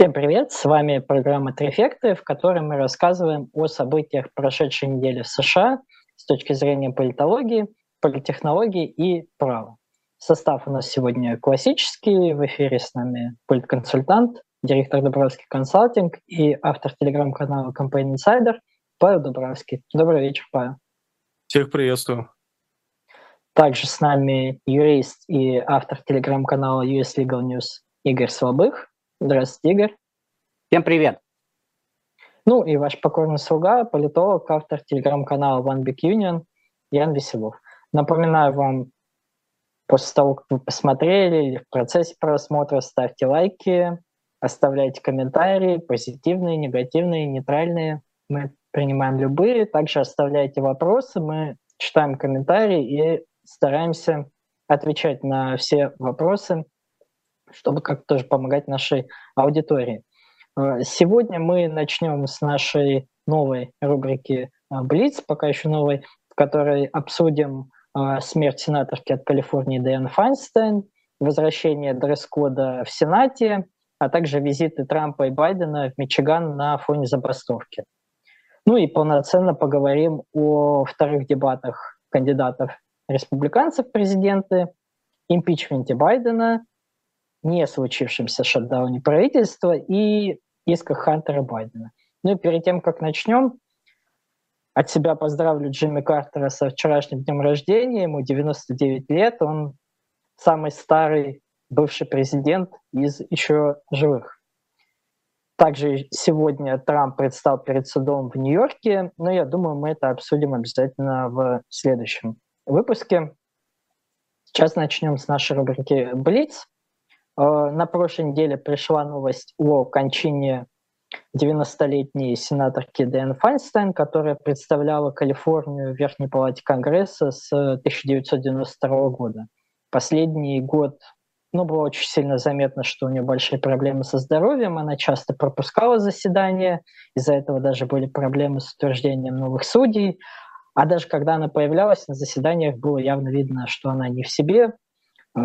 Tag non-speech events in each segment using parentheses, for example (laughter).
Всем привет! С вами программа «Трефекты», в которой мы рассказываем о событиях прошедшей недели в США с точки зрения политологии, политтехнологии и права. Состав у нас сегодня классический. В эфире с нами политконсультант, директор Дубровский консалтинг и автор телеграм-канала Campaign Insider Павел Дубровский. Добрый вечер, Павел. Всех приветствую. Также с нами юрист и автор телеграм-канала US Legal News Игорь Слабых. Здравствуйте, Игорь. Всем привет. Ну и ваш покорный слуга, политолог, автор телеграм-канала One Big Union Ян Веселов. Напоминаю вам, после того, как вы посмотрели или в процессе просмотра, ставьте лайки, оставляйте комментарии, позитивные, негативные, нейтральные. Мы принимаем любые. Также оставляйте вопросы, мы читаем комментарии и стараемся отвечать на все вопросы чтобы как-то тоже помогать нашей аудитории. Э, сегодня мы начнем с нашей новой рубрики э, «Блиц», пока еще новой, в которой обсудим э, смерть сенаторки от Калифорнии Дэн Файнстейн, возвращение дресс-кода в Сенате, а также визиты Трампа и Байдена в Мичиган на фоне забастовки. Ну и полноценно поговорим о вторых дебатах кандидатов республиканцев в президенты, импичменте Байдена не случившемся шатдауне правительства и исках Хантера Байдена. Ну и перед тем, как начнем, от себя поздравлю Джимми Картера со вчерашним днем рождения, ему 99 лет, он самый старый бывший президент из еще живых. Также сегодня Трамп предстал перед судом в Нью-Йорке, но я думаю, мы это обсудим обязательно в следующем выпуске. Сейчас начнем с нашей рубрики «Блиц». Э, на прошлой неделе пришла новость о кончине 90-летней сенаторки Дэн Файнстайн, которая представляла Калифорнию в Верхней Палате Конгресса с 1992 года. Последний год ну, было очень сильно заметно, что у нее большие проблемы со здоровьем, она часто пропускала заседания, из-за этого даже были проблемы с утверждением новых судей, а даже когда она появлялась на заседаниях, было явно видно, что она не в себе, э,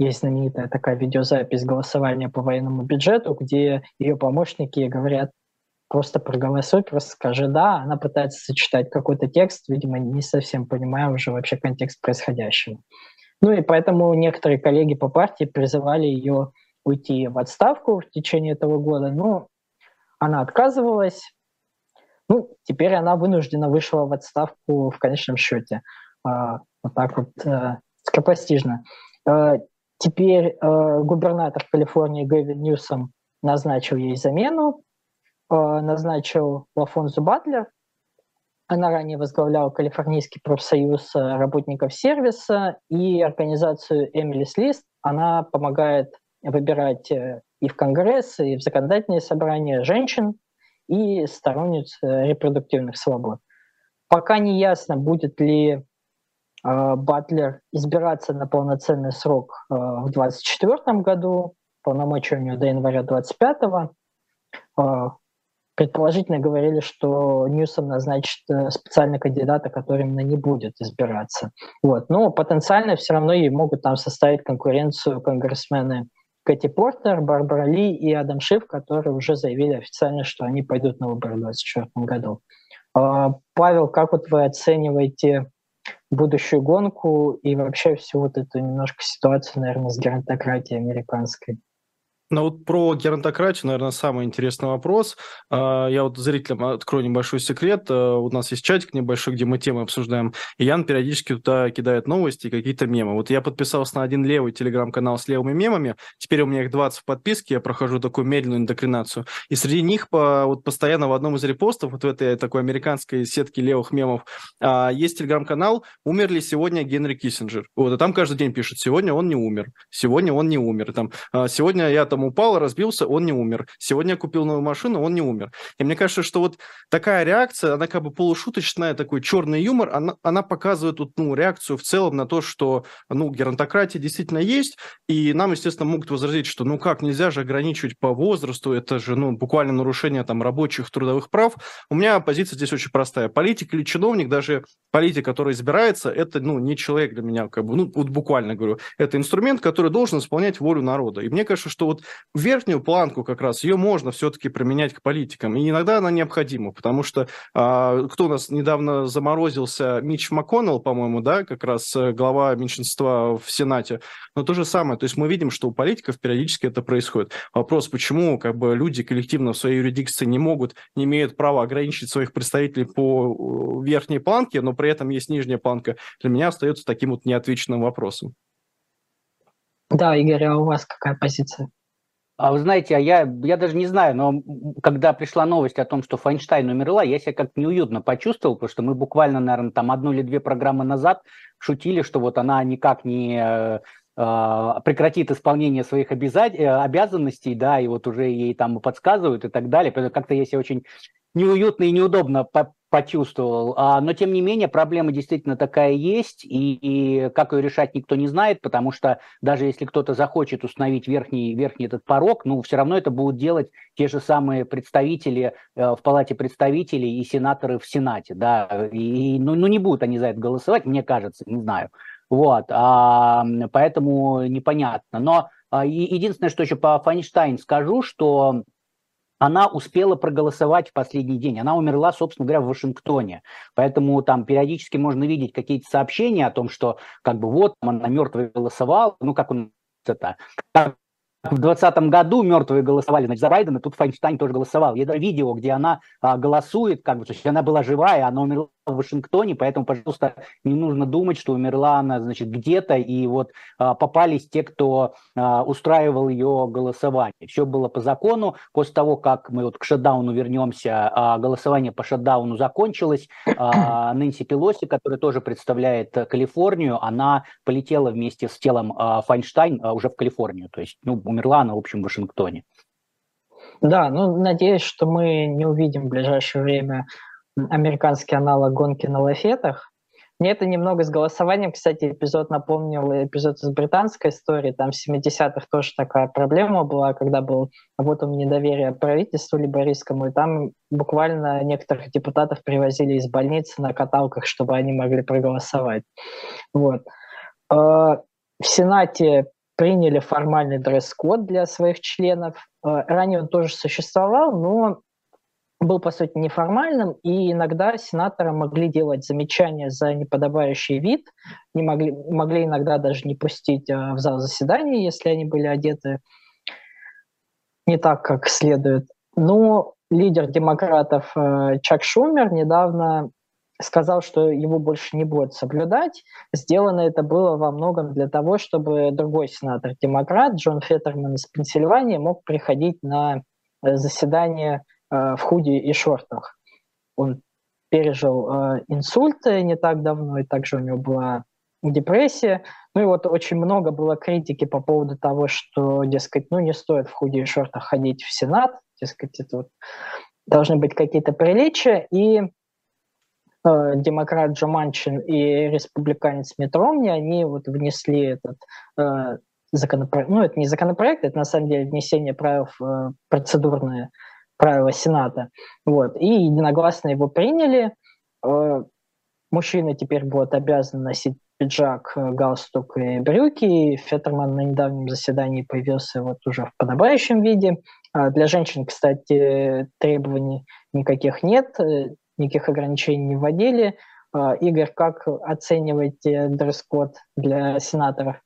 есть знаменитая такая видеозапись голосования по военному бюджету, где ее помощники говорят, просто проголосуй, просто скажи «да». Она пытается сочетать какой-то текст, видимо, не совсем понимая уже вообще контекст происходящего. Ну и поэтому некоторые коллеги по партии призывали ее уйти в отставку в течение этого года, но она отказывалась. Ну, теперь она вынуждена вышла в отставку в конечном счете. А, вот так вот э, скоропостижно. Теперь э, губернатор Калифорнии Гэвин Ньюсом назначил ей замену, э, назначил Лафонзу Батлер. Она ранее возглавляла Калифорнийский профсоюз э, работников сервиса и организацию Эмилис Лист. Она помогает выбирать э, и в Конгресс, и в законодательные собрания женщин и сторонниц э, репродуктивных свобод. Пока не ясно, будет ли Батлер избираться на полноценный срок а, в 2024 году, полномочия у него до января 2025. А, предположительно говорили, что Ньюсом назначит э, специального кандидата, который именно не будет избираться. Вот. Но потенциально все равно ей могут там составить конкуренцию конгрессмены Кэти Портер, Барбара Ли и Адам Шиф, которые уже заявили официально, что они пойдут на выборы в 2024 году. Павел, как вот вы оцениваете будущую гонку и вообще всю вот эту немножко ситуацию, наверное, с геронтократией американской. Ну вот про геронтократию, наверное, самый интересный вопрос. А, я вот зрителям открою небольшой секрет. А, у нас есть чатик небольшой, где мы темы обсуждаем. И Ян периодически туда кидает новости и какие-то мемы. Вот я подписался на один левый телеграм-канал с левыми мемами. Теперь у меня их 20 в подписке. Я прохожу такую медленную индокринацию. И среди них по, вот постоянно в одном из репостов, вот в этой такой американской сетке левых мемов, а, есть телеграм-канал «Умер ли сегодня Генри Киссинджер?» Вот, и там каждый день пишут «Сегодня он не умер», «Сегодня он не умер». Там, «Сегодня я там там упал, разбился, он не умер. Сегодня я купил новую машину, он не умер. И мне кажется, что вот такая реакция, она как бы полушуточная, такой черный юмор, она, она показывает вот, ну, реакцию в целом на то, что ну, геронтократия действительно есть, и нам, естественно, могут возразить, что ну как, нельзя же ограничивать по возрасту, это же ну, буквально нарушение там рабочих трудовых прав. У меня позиция здесь очень простая. Политик или чиновник, даже политик, который избирается, это ну, не человек для меня, как бы, ну вот буквально говорю, это инструмент, который должен исполнять волю народа. И мне кажется, что вот верхнюю планку как раз, ее можно все-таки применять к политикам. И иногда она необходима, потому что а, кто у нас недавно заморозился, Мич МакКоннелл, по-моему, да, как раз э, глава меньшинства в Сенате. Но то же самое, то есть мы видим, что у политиков периодически это происходит. Вопрос, почему как бы люди коллективно в своей юрисдикции не могут, не имеют права ограничить своих представителей по э, верхней планке, но при этом есть нижняя планка, для меня остается таким вот неотвеченным вопросом. Да, Игорь, а у вас какая позиция? А вы знаете, а я, я даже не знаю, но когда пришла новость о том, что Файнштайн умерла, я себя как-то неуютно почувствовал, потому что мы буквально, наверное, там одну или две программы назад шутили, что вот она никак не э, а, прекратит исполнение своих э, обязанностей, да, и вот уже ей там подсказывают и так далее. Поэтому как-то я себя очень неуютно и неудобно почувствовал. А, но, тем не менее, проблема действительно такая есть, и, и как ее решать никто не знает, потому что даже если кто-то захочет установить верхний, верхний этот порог, ну, все равно это будут делать те же самые представители э, в Палате представителей и сенаторы в Сенате, да, и, ну, ну, не будут они за это голосовать, мне кажется, не знаю. Вот, а, поэтому непонятно. Но а, единственное, что еще по Файнштайн скажу, что она успела проголосовать в последний день. Она умерла, собственно говоря, в Вашингтоне. Поэтому там периодически можно видеть какие-то сообщения о том, что как бы вот она мертвая голосовала, ну как он это, в 2020 году мертвые голосовали значит, за Байдена, тут Файнштайн тоже голосовал. Есть видео, где она а, голосует, как бы, то есть она была живая, она умерла в Вашингтоне, поэтому, пожалуйста, не нужно думать, что умерла она, значит, где-то, и вот а, попались те, кто а, устраивал ее голосование. Все было по закону. После того, как мы вот к шатдауну вернемся, а, голосование по шатдауну закончилось. А, (clears throat) Нэнси Пелоси, которая тоже представляет Калифорнию, она полетела вместе с телом а, Файнштайн а, уже в Калифорнию. То есть, ну, умерла она, в общем, в Вашингтоне. Да, ну, надеюсь, что мы не увидим в ближайшее время американский аналог гонки на лафетах. Мне это немного с голосованием, кстати, эпизод напомнил эпизод из британской истории. Там в 70-х тоже такая проблема была, когда был вот он недоверие правительству либористскому, и там буквально некоторых депутатов привозили из больницы на каталках, чтобы они могли проголосовать. Вот. А, в Сенате приняли формальный дресс-код для своих членов. А, ранее он тоже существовал, но был, по сути, неформальным, и иногда сенаторы могли делать замечания за неподобающий вид, не могли, могли иногда даже не пустить э, в зал заседаний, если они были одеты не так, как следует. Но лидер демократов э, Чак Шумер недавно сказал, что его больше не будет соблюдать. Сделано это было во многом для того, чтобы другой сенатор-демократ Джон Феттерман из Пенсильвании мог приходить на э, заседание в худи и шортах. Он пережил э, инсульт не так давно, и также у него была депрессия. Ну и вот очень много было критики по поводу того, что, дескать, ну не стоит в худи и шортах ходить в Сенат, дескать, это вот должны быть какие-то приличия. И э, демократ Джо Манчин и республиканец Митт Ромни, они вот внесли этот э, законопроект, ну это не законопроект, это на самом деле внесение правил в э, процедурные правила Сената. Вот. И единогласно его приняли. Э, мужчины теперь будут обязаны носить пиджак, э, галстук и брюки. Феттерман на недавнем заседании появился вот уже в подобающем виде. А для женщин, кстати, требований никаких нет, э, никаких ограничений не вводили. Игорь, как оцениваете дресс-код для сенаторов?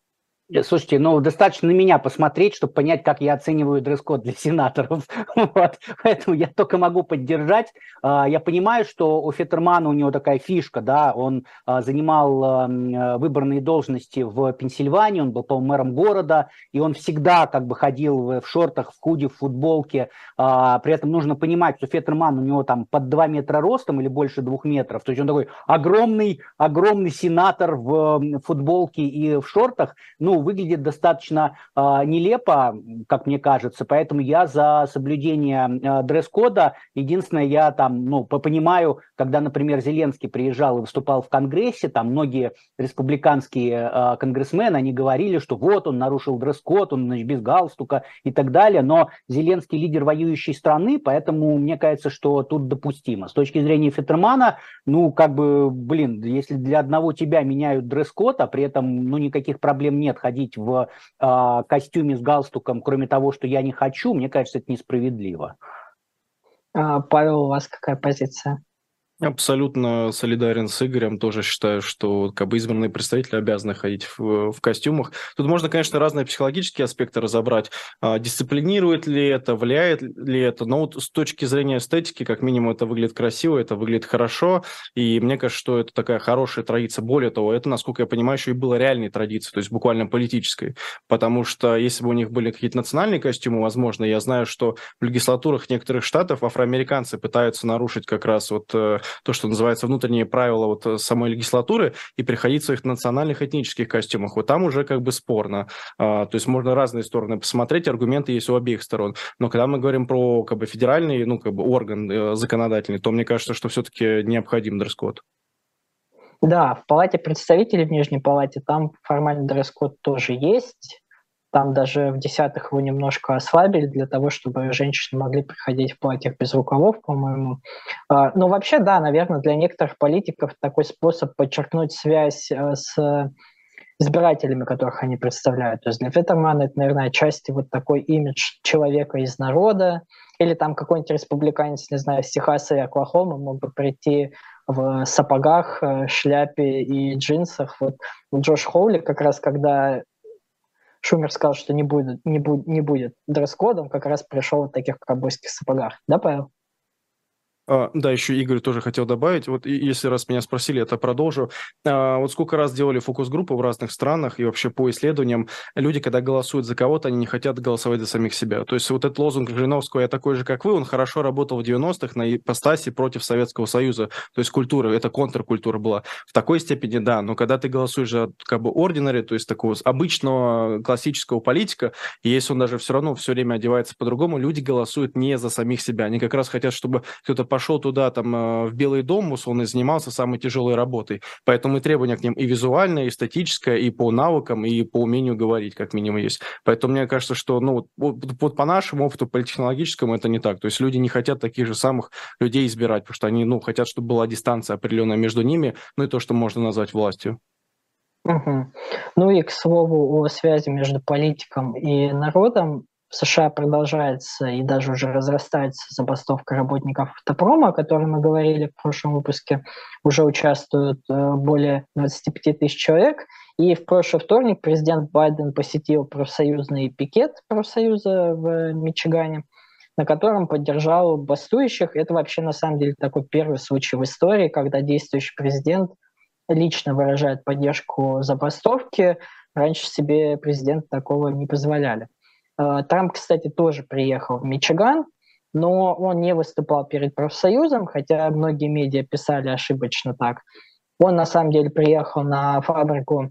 Э, слушайте, ну, достаточно на меня посмотреть, чтобы понять, как я оцениваю дресс-код для сенаторов. (laughs) вот. Поэтому я только могу поддержать. А, я понимаю, что у Феттермана у него такая фишка, да, он а, занимал а, выборные должности в Пенсильвании, он был, по-моему, мэром города, и он всегда как бы ходил в шортах, в худи, в футболке. При этом нужно понимать, что Феттерман у него там под 2 метра ростом или больше 2 метров. То есть он такой огромный, огромный сенатор в футболке и в шортах. Ну, выглядит достаточно э, нелепо, как мне кажется, поэтому я за соблюдение э, дресс-кода. Единственное, я там, ну, понимаю, когда, например, Зеленский приезжал и выступал в Конгрессе, там многие республиканские э, конгрессмены, они говорили, что вот он нарушил дресс-код, он значит, без галстука и так далее, но Зеленский лидер воюющей страны, поэтому мне кажется, что тут допустимо. С точки зрения Феттермана, ну, как бы, блин, если для одного тебя меняют дресс-код, а при этом, ну, никаких проблем нет, ходить в э, костюме с галстуком, кроме того, что я не хочу, мне кажется, это несправедливо. А, Павел, у вас какая позиция? Абсолютно солидарен с Игорем. Тоже считаю, что как бы избранные представители обязаны ходить в, в костюмах. Тут можно, конечно, разные психологические аспекты разобрать. А, дисциплинирует ли это, влияет ли это. Но вот с точки зрения эстетики, как минимум, это выглядит красиво, это выглядит хорошо. И мне кажется, что это такая хорошая традиция. Более того, это, насколько я понимаю, еще и была реальной традицией, то есть буквально политической. Потому что если бы у них были какие-то национальные костюмы, возможно, я знаю, что в легислатурах некоторых штатов афроамериканцы пытаются нарушить как раз вот э, то, что называется внутренние правила вот э, самой легислатуры, и приходить в своих национальных этнических костюмах. Вот там уже как бы спорно. А, то есть можно разные стороны посмотреть, аргументы есть у обеих сторон. Но когда мы говорим про как бы федеральный, ну, как бы орган э, законодательный, то мне кажется, что все-таки необходим дресс-код. Да, в Палате представителей, в Нижней Палате, там формальный дресс-код тоже есть. Там даже в десятых его немножко ослабили для того, чтобы женщины могли приходить в платьях без рукавов, по-моему. А, Но вообще, да, наверное, для некоторых политиков такой способ подчеркнуть связь э, с избирателями, которых они представляют. То есть для Феттермана это, наверное, отчасти вот такой имидж человека из народа, или там какой-нибудь республиканец, не знаю, из Техаса и Оклахомы мог бы прийти в сапогах, э, шляпе и джинсах. Вот Джош Хоули как раз, когда Шумер сказал, что не будет, не будет, не будет дресс-кодом, как раз пришел в таких ковбойских сапогах. Да, Павел? А, да, еще Игорь тоже хотел добавить. Вот если раз меня спросили, это продолжу. А, вот сколько раз делали фокус-группы в разных странах и вообще по исследованиям, люди, когда голосуют за кого-то, они не хотят голосовать за самих себя. То есть вот этот лозунг Жириновского «я такой же, как вы», он хорошо работал в 90-х на ипостаси против Советского Союза. То есть культура, это контркультура была. В такой степени, да, но когда ты голосуешь за как бы ординари, то есть такого обычного классического политика, и если он даже все равно все время одевается по-другому, люди голосуют не за самих себя. Они как раз хотят, чтобы кто-то пошел туда, там, э, в Белый дом, условно, занимался самой тяжелой работой. Поэтому и требования к ним и визуальное, и эстетическое, и по навыкам, и по умению говорить, как минимум, есть. Поэтому мне кажется, что, ну, вот, вот по нашему опыту политтехнологическому это не так. То есть люди не хотят таких же самых людей избирать, потому что они, ну, хотят, чтобы была дистанция определенная между ними, ну, и то, что можно назвать властью. Угу. Ну и к слову о связи между политиком и народом, в США продолжается и даже уже разрастается забастовка работников автопрома, о которой мы говорили в прошлом выпуске. Уже участвуют э, более 25 тысяч человек. И в прошлый вторник президент Байден посетил профсоюзный пикет профсоюза в Мичигане, на котором поддержал бастующих. Это вообще на самом деле такой первый случай в истории, когда действующий президент лично выражает поддержку забастовки. Раньше себе президент такого не позволяли. Э, Трамп, кстати, тоже приехал в Мичиган, но он не выступал перед профсоюзом, хотя многие медиа писали ошибочно так. Он на самом деле приехал на фабрику,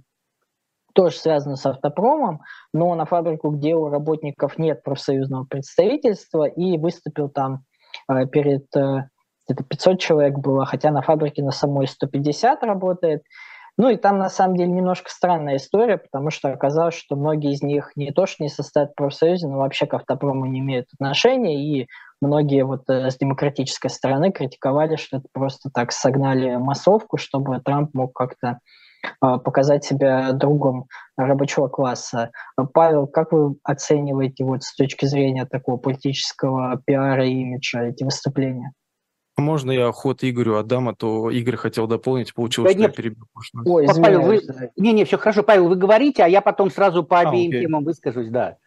тоже связанную с автопромом, но на фабрику, где у работников нет профсоюзного представительства, и выступил там э, перед э, где-то 500 человек было, хотя на фабрике на самой 150 работает. Ну и там на самом деле немножко странная история, потому что оказалось, что многие из них не то что не состоят в профсоюзе, но вообще к автопрому не имеют отношения, и многие вот э, с демократической стороны критиковали, что это просто так согнали массовку, чтобы Трамп мог как-то э, показать себя другом рабочего класса. Павел, как вы оцениваете вот с точки зрения такого политического пиара и имиджа эти выступления? Можно я ход Игорю отдам, а то Игорь хотел дополнить, получилось, да что нет. я перебил. Ой, Павел, вы... Не-не, все хорошо, Павел, вы говорите, а я потом сразу по а, обеим окей. темам выскажусь, да.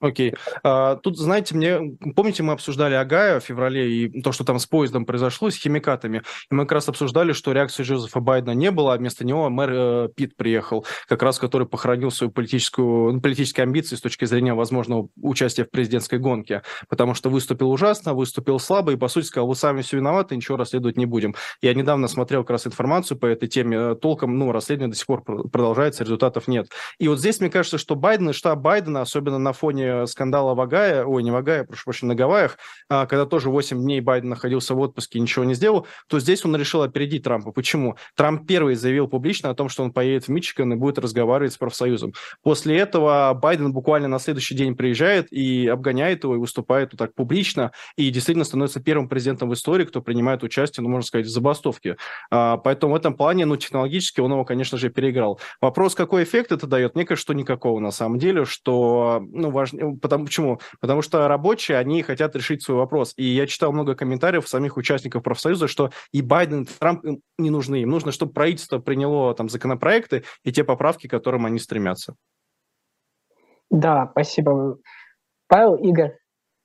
Окей. А, тут, знаете, мне помните, мы обсуждали Агая в феврале и то, что там с поездом произошло, с химикатами. И мы как раз обсуждали, что реакции Джозефа Байдена не было, а вместо него мэр э, Пит приехал, как раз который похоронил свою политическую, ну, политические амбиции с точки зрения возможного участия в президентской гонке, потому что выступил ужасно, выступил слабо и, по сути, сказал, вы сами все виноваты, ничего расследовать не будем. Я недавно смотрел как раз информацию по этой теме, э, толком, ну, расследование до сих пор продолжается, результатов нет. И вот здесь, мне кажется, что Байден и штаб Байдена, особенно на фоне накануне скандала в Агае, ой, не в Агае, прошу прощения, на Гавайях, а, когда тоже 8 дней Байден находился в отпуске и ничего не сделал, то здесь он решил опередить Трампа. Почему? Трамп первый заявил публично о том, что он поедет в Мичиган и будет разговаривать с профсоюзом. После этого Байден буквально на следующий день приезжает и обгоняет его, и выступает вот так публично, и действительно становится первым президентом в истории, кто принимает участие, ну, можно сказать, в забастовке. А, поэтому в этом плане, ну, технологически он его, конечно же, переиграл. Вопрос, какой эффект это дает? Мне кажется, что никакого на самом деле, что, ну, важнее, потому, почему? Потому что рабочие, они хотят решить свой вопрос. И я читал много комментариев самих участников профсоюза, что и Байден, и Трамп им не нужны. Им нужно, чтобы правительство приняло там законопроекты и те поправки, к которым они стремятся. Да, спасибо. Павел, Игорь,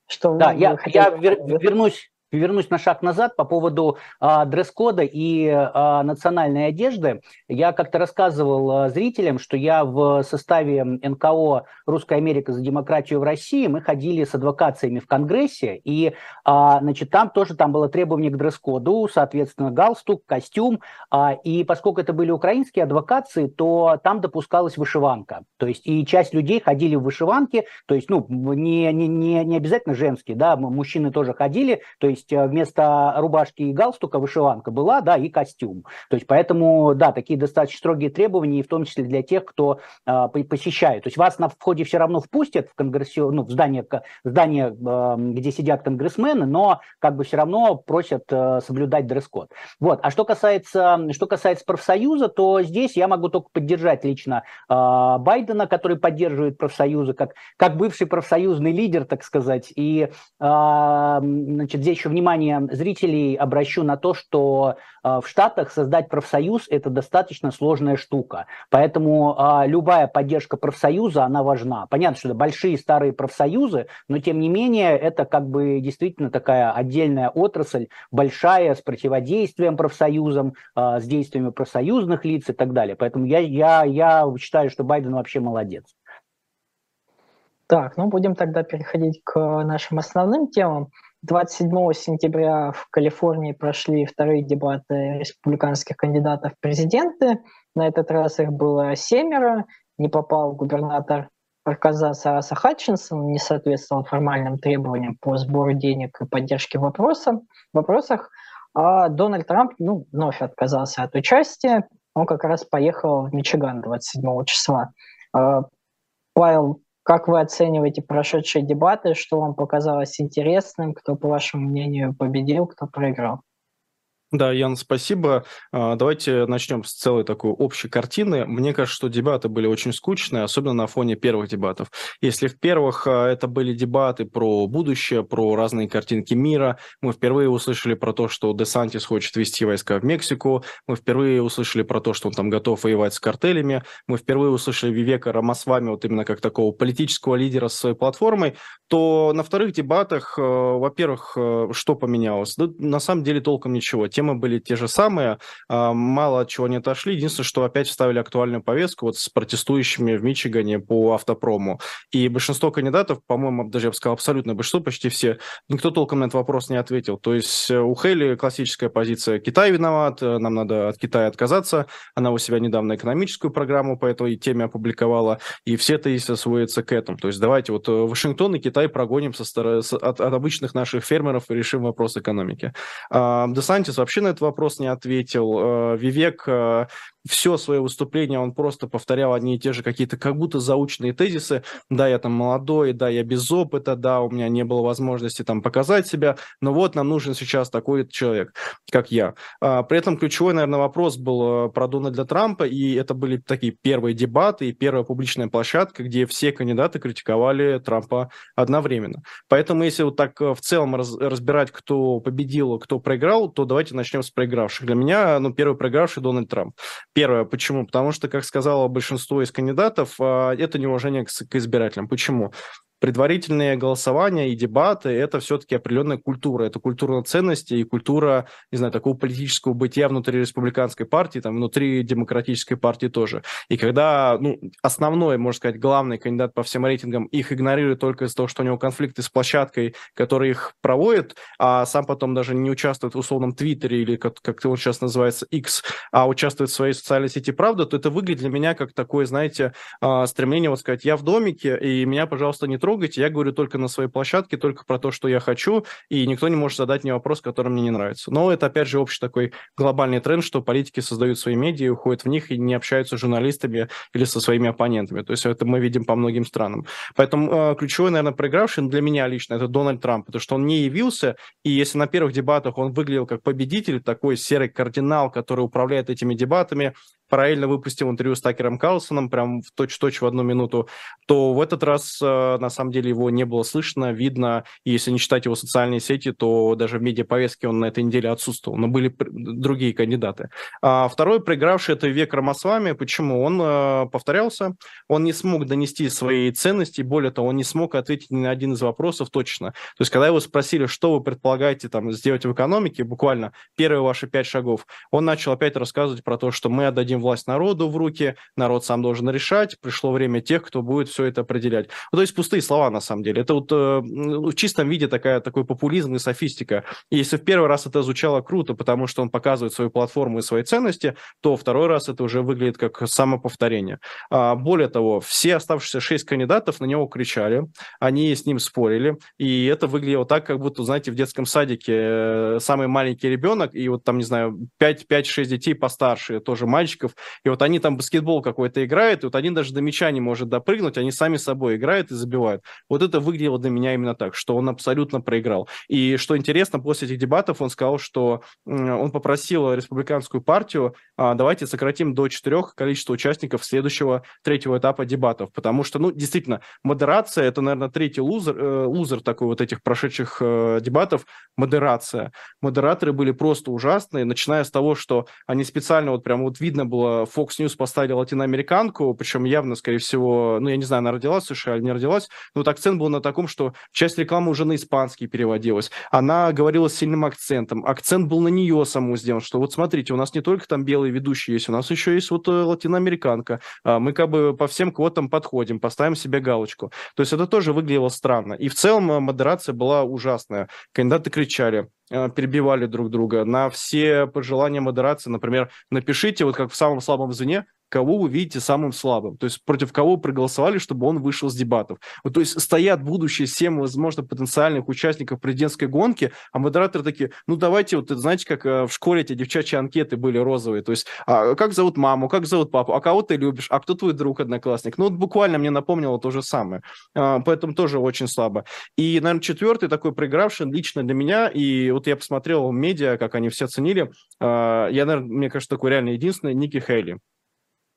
что да, я, я вер, вернусь вернусь на шаг назад по поводу а, дресс-кода и а, национальной одежды. Я как-то рассказывал а, зрителям, что я в составе НКО «Русская Америка за демократию в России» мы ходили с адвокациями в Конгрессе, и а, значит, там тоже там было требование к дресс-коду, соответственно, галстук, костюм, а, и поскольку это были украинские адвокации, то там допускалась вышиванка. То есть и часть людей ходили в вышиванке, то есть ну, не, не, не, не обязательно женские, да, мужчины тоже ходили, то есть есть э, вместо рубашки и галстука вышиванка была, да, и костюм. То есть поэтому, да, такие достаточно строгие требования, и в том числе для тех, кто э, посещает. То есть вас на входе все равно впустят в конгрессе, ну, в здание, здание э, где сидят конгрессмены, но как бы все равно просят э, соблюдать дресс-код. Вот. А что касается, что касается профсоюза, то здесь я могу только поддержать лично э, Байдена, который поддерживает профсоюзы, как, как бывший профсоюзный лидер, так сказать. И э, значит, здесь еще внимание зрителей обращу на то, что э, в Штатах создать профсоюз – это достаточно сложная штука. Поэтому э, любая поддержка профсоюза, она важна. Понятно, что это большие старые профсоюзы, но тем не менее это как бы действительно такая отдельная отрасль, большая, с противодействием профсоюзам, э, с действиями профсоюзных лиц и так далее. Поэтому я, я, я считаю, что Байден вообще молодец. Так, ну будем тогда переходить к нашим основным темам. 27 сентября в Калифорнии прошли вторые дебаты республиканских кандидатов в президенты. На этот раз их было семеро. Не попал губернатор Арказаса Аса Хатчинсон, не соответствовал формальным требованиям по сбору денег и поддержке вопроса, вопросах. А Дональд Трамп ну, вновь отказался от участия. Он как раз поехал в Мичиган 27 числа. А, Павел как вы оцениваете прошедшие дебаты? Что вам показалось интересным? Кто, по вашему мнению, победил, кто проиграл? Да, Ян, спасибо. А, давайте начнем с целой такой общей картины. Мне кажется, что дебаты были очень скучные, особенно на фоне первых дебатов. Если в первых а, это были дебаты про будущее, про разные картинки мира, мы впервые услышали про то, что Десантис хочет вести войска в Мексику, мы впервые услышали про то, что он там готов воевать с картелями, мы впервые услышали Вивека Рамасвами вот именно как такого политического лидера с своей платформой, то на вторых дебатах, а, во-первых, что поменялось? Да, на самом деле толком ничего темы были те же самые, а, мало от чего не отошли. Единственное, что опять вставили актуальную повестку вот с протестующими в Мичигане по автопрому. И большинство кандидатов, по-моему, даже я бы сказал, абсолютно большинство, почти все, никто толком на этот вопрос не ответил. То есть э, у Хейли классическая позиция «Китай виноват, э, нам надо от Китая отказаться». Она у себя недавно экономическую программу по этой теме опубликовала, и все это если сводится к этому. То есть давайте вот э, Вашингтон и Китай прогоним со от, от обычных наших фермеров и решим вопрос экономики. А, Десантис вообще на этот вопрос не ответил. Э, Вивек э, все свое выступление он просто повторял одни и те же какие-то как будто заученные тезисы. Да, я там молодой, да, я без опыта, да, у меня не было возможности там показать себя, но вот нам нужен сейчас такой человек, как я. А, при этом ключевой, наверное, вопрос был э, про Дональда Трампа, и это были такие первые дебаты и первая публичная площадка, где все кандидаты критиковали Трампа одновременно. Поэтому если вот так в целом раз, разбирать, кто победил, кто проиграл, то давайте начнем с проигравших. Для меня, ну, первый проигравший Дональд Трамп. Первое, почему? Потому что, как сказала большинство из кандидатов, а, это неуважение к избирателям. Почему? Предварительные голосования и дебаты – это все-таки определенная культура. Это культура ценностей и культура, не знаю, такого политического бытия внутри республиканской партии, там, внутри демократической партии тоже. И когда ну, основной, можно сказать, главный кандидат по всем рейтингам их игнорирует только из-за того, что у него конфликты с площадкой, которая их проводит, а сам потом даже не участвует в условном Твиттере или как, как он сейчас называется, X, а участвует в своей социальной сети «Правда», то это выглядит для меня как такое, знаете, а, стремление вот сказать, я в домике, и меня, пожалуйста, не трогайте, я говорю только на своей площадке, только про то, что я хочу, и никто не может задать мне вопрос, который мне не нравится. Но это, опять же, общий такой глобальный тренд, что политики создают свои медиа, уходят в них и не общаются с журналистами или со своими оппонентами. То есть это мы видим по многим странам. Поэтому э, ключевой, наверное, проигравший для меня лично это Дональд Трамп, потому что он не явился, и если на первых дебатах он выглядел как победитель, такой серый кардинал, который управляет этими дебатами, параллельно выпустил интервью с Такером Карлсоном, прям в точь-точь в одну минуту, то в этот раз, э, на самом деле, его не было слышно, видно, и если не считать его социальные сети, то даже в медиаповестке он на этой неделе отсутствовал, но были другие кандидаты. А второй, проигравший, это Век Рамасвами. Почему? Он э, повторялся, он не смог донести свои ценности, более того, он не смог ответить ни на один из вопросов точно. То есть, когда его спросили, что вы предполагаете там сделать в экономике, буквально первые ваши пять шагов, он начал опять рассказывать про то, что мы отдадим власть народу в руки, народ сам должен решать, пришло время тех, кто будет все это определять. Ну, то есть пустые слова, на самом деле. Это вот э, в чистом виде такая, такой популизм и софистика. Если в первый раз это звучало круто, потому что он показывает свою платформу и свои ценности, то второй раз это уже выглядит как самоповторение. А, более того, все оставшиеся шесть кандидатов на него кричали, они с ним спорили, и это выглядело так, как будто, знаете, в детском садике э, самый маленький ребенок, и вот там, не знаю, 5-6 детей постарше, тоже мальчиков, и вот они там баскетбол какой-то играют, и вот один даже до мяча не может допрыгнуть, они сами собой играют и забивают. Вот это выглядело для меня именно так, что он абсолютно проиграл. И что интересно, после этих дебатов он сказал, что он попросил республиканскую партию, а, давайте сократим до четырех количество участников следующего третьего этапа дебатов, потому что, ну, действительно, модерация, это, наверное, третий лузер, э, лузер такой вот этих прошедших э, дебатов, модерация. Модераторы были просто ужасные, начиная с того, что они специально, вот прям вот видно было, Fox News поставили латиноамериканку, причем явно, скорее всего, ну, я не знаю, она родилась в США или не родилась, но вот акцент был на таком, что часть рекламы уже на испанский переводилась. Она говорила с сильным акцентом. Акцент был на нее саму сделан, что вот смотрите, у нас не только там белые ведущие есть, у нас еще есть вот э, латиноамериканка. А, мы как бы по всем квотам подходим, поставим себе галочку. То есть это тоже выглядело странно. И в целом э, модерация была ужасная. Кандидаты кричали. Э, перебивали друг друга, на все пожелания модерации, например, напишите, вот как в самом слабом звене, кого вы видите самым слабым, то есть против кого проголосовали, чтобы он вышел с дебатов. Вот, то есть стоят будущие семь, возможно, потенциальных участников президентской гонки, а модераторы такие, ну давайте, вот знаете, как э, в школе эти девчачьи анкеты были розовые, то есть а, как зовут маму, как зовут папу, а кого ты любишь, а кто твой друг, одноклассник. Ну вот буквально мне напомнило то же самое, а, поэтому тоже очень слабо. И, наверное, четвертый такой проигравший лично для меня, и вот я посмотрел медиа, как они все ценили, а, я, наверное, мне кажется, такой реально единственный, Ники Хейли.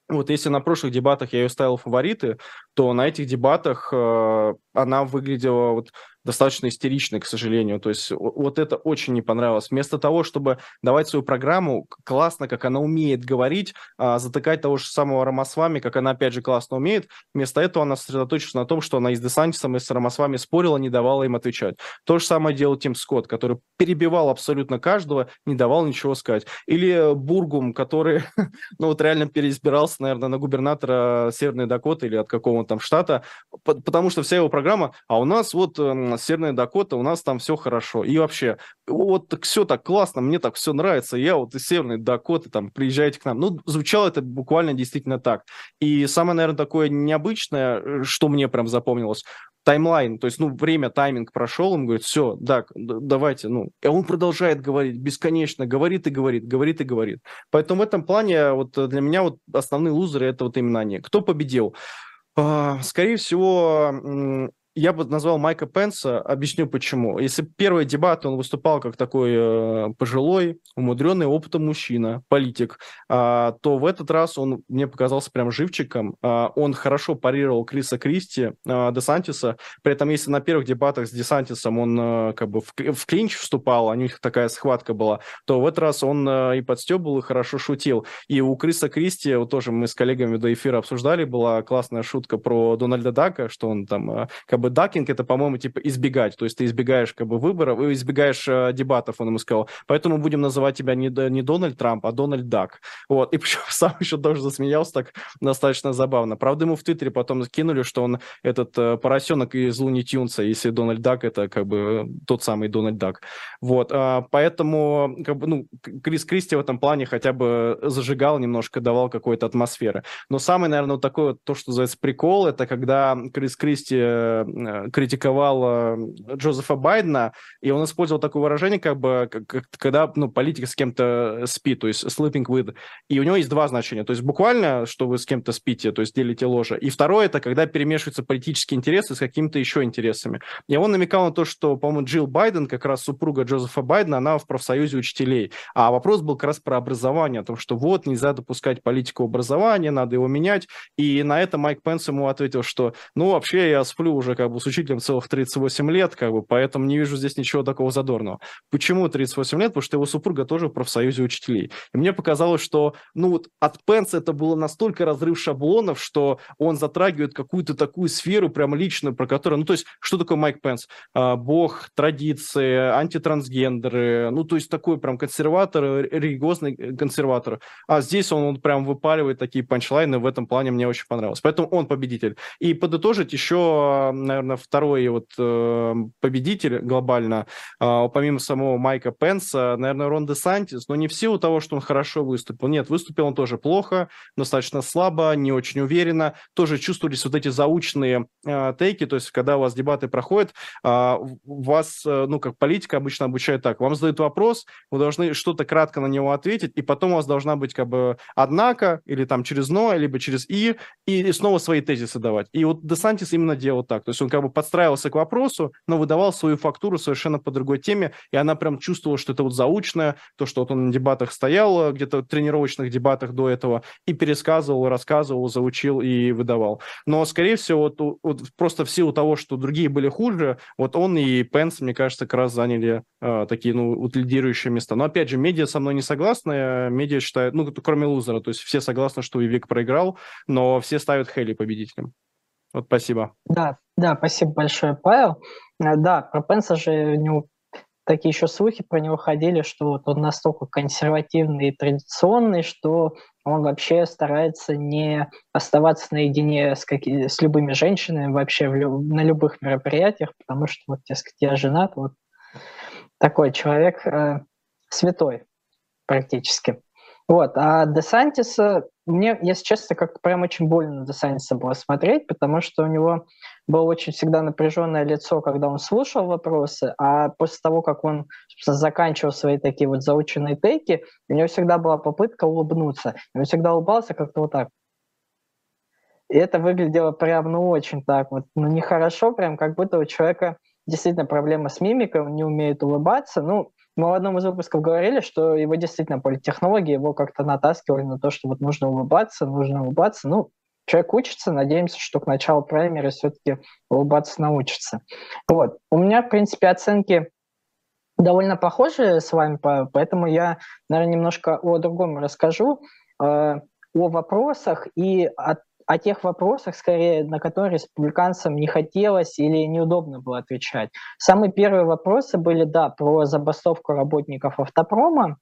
Вот если на прошлых дебатах я ее ставил фавориты, то на этих дебатах э, она выглядела вот достаточно истеричной, к сожалению. То есть вот это очень не понравилось. Вместо того, чтобы давать свою программу классно, как она умеет говорить, а, затыкать того же самого Рамасвами, как она, опять же, классно умеет, вместо этого она сосредоточилась на том, что она и с Десантисом, и с Рамасвами спорила, не давала им отвечать. То же самое делал Тим Скотт, который перебивал абсолютно каждого, не давал ничего сказать. Или Бургум, который, (laughs) ну вот реально переизбирался, наверное, на губернатора Северной Дакоты или от какого-то там штата, потому что вся его программа, а у нас вот эм, Северная Дакота, у нас там все хорошо. И вообще, вот так все так классно, мне так все нравится. Я вот из Северной Дакоты, там, приезжайте к нам. Ну, звучало это буквально действительно так. И самое, наверное, такое необычное, э, что мне прям запомнилось, таймлайн, то есть, ну, время, тайминг прошел, он говорит, все, да, давайте, ну, и он продолжает говорить бесконечно, говорит и говорит, говорит и говорит. Поэтому в этом плане вот для меня вот основные лузеры это вот именно они. Кто победил? А, скорее всего, я бы назвал Майка Пенса, объясню почему. Если первый дебат он выступал как такой э, пожилой, умудренный опытом мужчина, политик, э, то в этот раз он мне показался прям живчиком. Э, он хорошо парировал Криса Кристи, э, Десантиса. При этом, если на первых дебатах с Десантисом он э, как бы в, клинч вступал, у них такая схватка была, то в этот раз он э, и подстебывал, и хорошо шутил. И у Криса Кристи, вот тоже мы с коллегами до эфира обсуждали, была классная шутка про Дональда Дака, что он там э, как бы бы дакинг это, по-моему, типа избегать. То есть ты избегаешь как бы выборов, избегаешь э, дебатов, он ему сказал. Поэтому будем называть тебя не, не Дональд Трамп, а Дональд Дак. Вот. И (laughs) причем сам еще тоже засмеялся так достаточно забавно. Правда, ему в Твиттере потом кинули, что он этот э, поросенок из Луни Тюнса, если Дональд Дак это как бы тот самый Дональд Дак. Вот. А, поэтому как бы, ну, Крис Кристи в этом плане хотя бы зажигал немножко, давал какой-то атмосферы. Но самый, наверное, вот такой вот, то, что называется прикол, это когда Крис Кристи э, э, критиковал э, Джозефа Байдена, и он использовал такое выражение, как бы, как, когда ну, политик с кем-то спит, то есть sleeping with, и у него есть два значения, то есть буквально, что вы с кем-то спите, то есть делите ложе, и второе, это когда перемешиваются политические интересы с какими-то еще интересами. И он намекал на то, что, по-моему, Джилл Байден, как раз супруга Джозефа Байдена, она в профсоюзе учителей, а вопрос был как раз про образование, о том, что вот, нельзя допускать политику образования, надо его менять, и на это Майк Пенс ему ответил, что, ну, вообще я сплю уже как бы с учителем целых 38 лет, как бы, поэтому не вижу здесь ничего такого задорного. Почему 38 лет? Потому что его супруга тоже в профсоюзе учителей. И мне показалось, что, ну, вот от Пенса это было настолько разрыв шаблонов, что он затрагивает какую-то такую сферу прям личную, про которую, ну, то есть, что такое Майк Пенс? А, бог, традиции, антитрансгендеры, ну, то есть, такой прям консерватор, религиозный консерватор. А здесь он, он прям выпаливает такие панчлайны, в этом плане мне очень понравилось. Поэтому он победитель. И подытожить еще, наверное, второй вот э, победитель глобально, э, помимо самого Майка Пенса, наверное, Рон де Сантис, но не в силу того, что он хорошо выступил. Нет, выступил он тоже плохо, достаточно слабо, не очень уверенно. Тоже чувствовались вот эти заученные э, тейки, то есть когда у вас дебаты проходят, э, вас, э, ну, как политика обычно обучают так, вам задают вопрос, вы должны что-то кратко на него ответить, и потом у вас должна быть как бы однако, или там через но, либо через и, и снова свои тезисы давать. И вот Десантис именно делал так. То есть он как бы подстраивался к вопросу, но выдавал свою фактуру совершенно по другой теме, и она прям чувствовала, что это вот заучное, то, что вот он на дебатах стоял, где-то в тренировочных дебатах до этого, и пересказывал, рассказывал, заучил и выдавал. Но, скорее всего, вот, вот просто в силу того, что другие были хуже, вот он и Пенс, мне кажется, как раз заняли э, такие, ну, вот лидирующие места. Но, опять же, медиа со мной не согласны, медиа считают, ну, кроме лузера, то есть все согласны, что Вивик проиграл, но все ставят Хейли победителем. Вот спасибо. Да, да, спасибо большое, Павел. Э, да, про Пенса же у него такие еще слухи про него ходили, что вот он настолько консервативный и традиционный, что он вообще старается не оставаться наедине с, какими, с любыми женщинами вообще в, на любых мероприятиях, потому что вот, дескать, я женат, вот такой человек э, святой практически. Вот, а Десантиса, мне, если честно, как-то прям очень больно Десантиса было смотреть, потому что у него было очень всегда напряженное лицо, когда он слушал вопросы, а после того, как он заканчивал свои такие вот заученные тейки, у него всегда была попытка улыбнуться. Он всегда улыбался как-то вот так. И это выглядело прям, ну, очень так вот, ну, нехорошо, прям как будто у человека действительно проблема с мимикой, он не умеет улыбаться. Ну, мы в одном из выпусков говорили, что его действительно политтехнологии его как-то натаскивали на то, что вот нужно улыбаться, нужно улыбаться. Ну, человек учится, надеемся, что к началу праймера все-таки улыбаться научится. Вот. У меня, в принципе, оценки довольно похожие с вами, поэтому я, наверное, немножко о другом расскажу, э, о вопросах и о о тех вопросах, скорее, на которые республиканцам не хотелось или неудобно было отвечать. Самые первые вопросы были, да, про забастовку работников автопрома.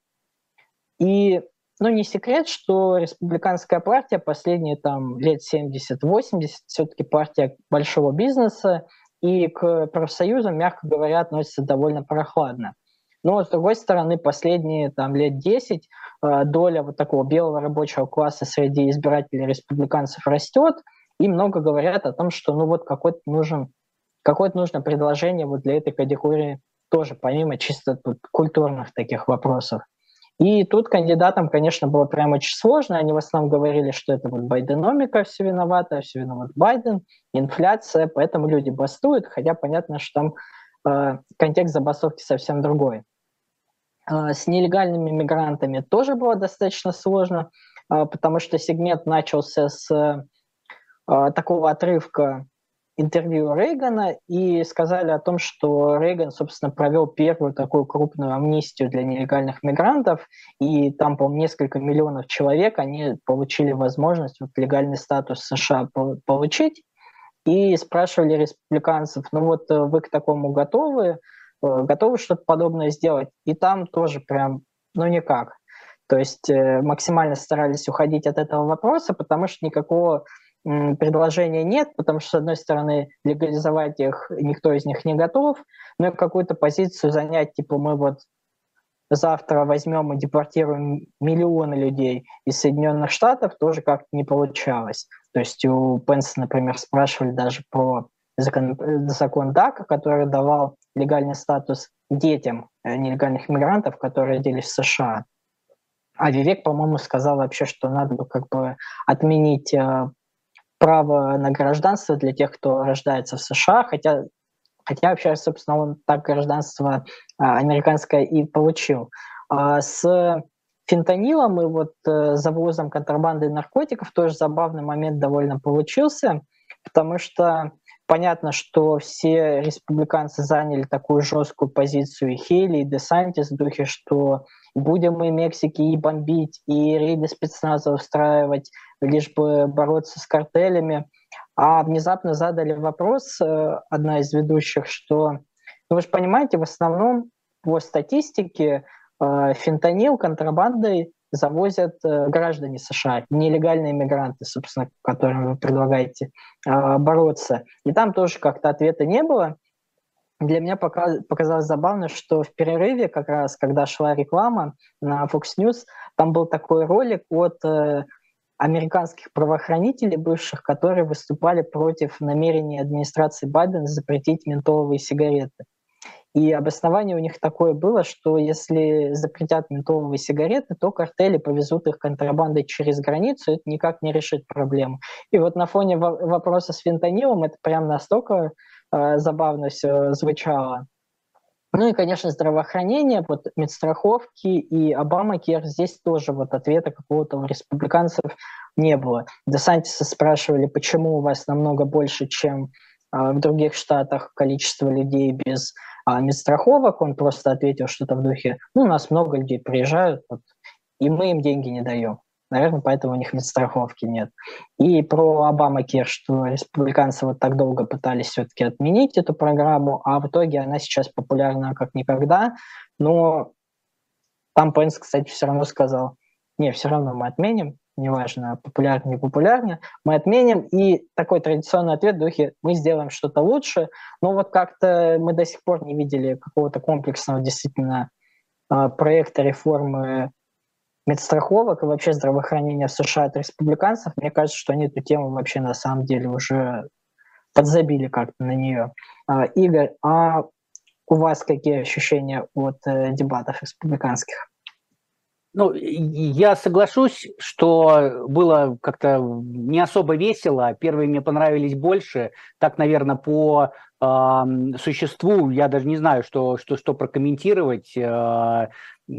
И, ну, не секрет, что республиканская партия последние там лет 70-80 все-таки партия большого бизнеса, и к профсоюзам, мягко говоря, относится довольно прохладно. Но, с другой стороны, последние там, лет 10 э, доля вот такого белого рабочего класса среди избирателей республиканцев растет, и много говорят о том, что ну вот какой-то нужен, какое-то нужно предложение вот для этой категории тоже, помимо чисто тут, культурных таких вопросов. И тут кандидатам, конечно, было прям очень сложно. Они в основном говорили, что это вот байденомика все виновата, все виноват Байден, инфляция, поэтому люди бастуют, хотя понятно, что там э, контекст забастовки совсем другой. А, с нелегальными мигрантами тоже было достаточно сложно, а, потому что сегмент начался с а, такого отрывка интервью Рейгана и сказали о том, что Рейган, собственно, провел первую такую крупную амнистию для нелегальных мигрантов, и там, по-моему, несколько миллионов человек, они получили возможность вот легальный статус США получить, и спрашивали республиканцев, ну вот э, вы к такому готовы? Э, готовы что-то подобное сделать. И там тоже прям, ну никак. То есть э, максимально старались уходить от этого вопроса, потому что никакого предложения нет, потому что, с одной стороны, легализовать их никто из них не готов, но какую-то позицию занять, типа мы вот завтра возьмем и депортируем миллионы людей из Соединенных Штатов, тоже как-то не получалось. То есть у Пенса, например, спрашивали даже про закон, закон ДАКа, который давал легальный статус детям нелегальных мигрантов, которые родились в США. А Вивек, по-моему, сказал вообще, что надо бы как бы отменить право на гражданство для тех, кто рождается в США, хотя, хотя вообще, собственно, он так гражданство а, американское и получил. А с фентанилом и вот э, завозом контрабанды наркотиков тоже забавный момент довольно получился, потому что понятно, что все республиканцы заняли такую жесткую позицию Хейли, и Десантис в духе, что будем мы Мексики и бомбить, и рейды спецназа устраивать, лишь бы бороться с картелями. А внезапно задали вопрос, э, одна из ведущих, что, ну вы же понимаете, в основном по статистике э, фентанил контрабандой завозят э, граждане США, нелегальные мигранты, собственно, которым вы предлагаете бороться. И там тоже как-то ответа не было. Для меня показалось забавно, что в перерыве, как раз когда шла реклама на Fox News, там был такой ролик от американских правоохранителей бывших, которые выступали против намерения администрации Байдена запретить ментоловые сигареты. И обоснование у них такое было, что если запретят ментоловые сигареты, то картели повезут их контрабандой через границу, это никак не решит проблему. И вот на фоне вопроса с фентанилом это прям настолько э, забавно все звучало. Ну и, конечно, здравоохранение, вот медстраховки и Обама Кер, здесь тоже вот ответа какого-то у республиканцев не было. Десантиса спрашивали, почему у вас намного больше, чем а, в других штатах количество людей без а, медстраховок. Он просто ответил что-то в духе, ну, у нас много людей приезжают, вот, и мы им деньги не даем. Наверное, поэтому у них медстраховки нет. И про Обама Кир, что республиканцы вот так долго пытались все-таки отменить эту программу, а в итоге она сейчас популярна как никогда. Но там Пенс, кстати, все равно сказал, не, все равно мы отменим, неважно, популярнее, не популярнее, мы отменим. И такой традиционный ответ в духе «мы сделаем что-то лучше». Но вот как-то мы до сих пор не видели какого-то комплексного действительно а, проекта реформы медстраховок и вообще здравоохранения в США от республиканцев, мне кажется, что они эту тему вообще на самом деле уже подзабили как-то на нее. А, Игорь, а у вас какие ощущения от э, дебатов республиканских? Ну, я соглашусь, что было как-то не особо весело. Первые мне понравились больше. Так, наверное, по э, существу я даже не знаю, что, что, что прокомментировать. Э,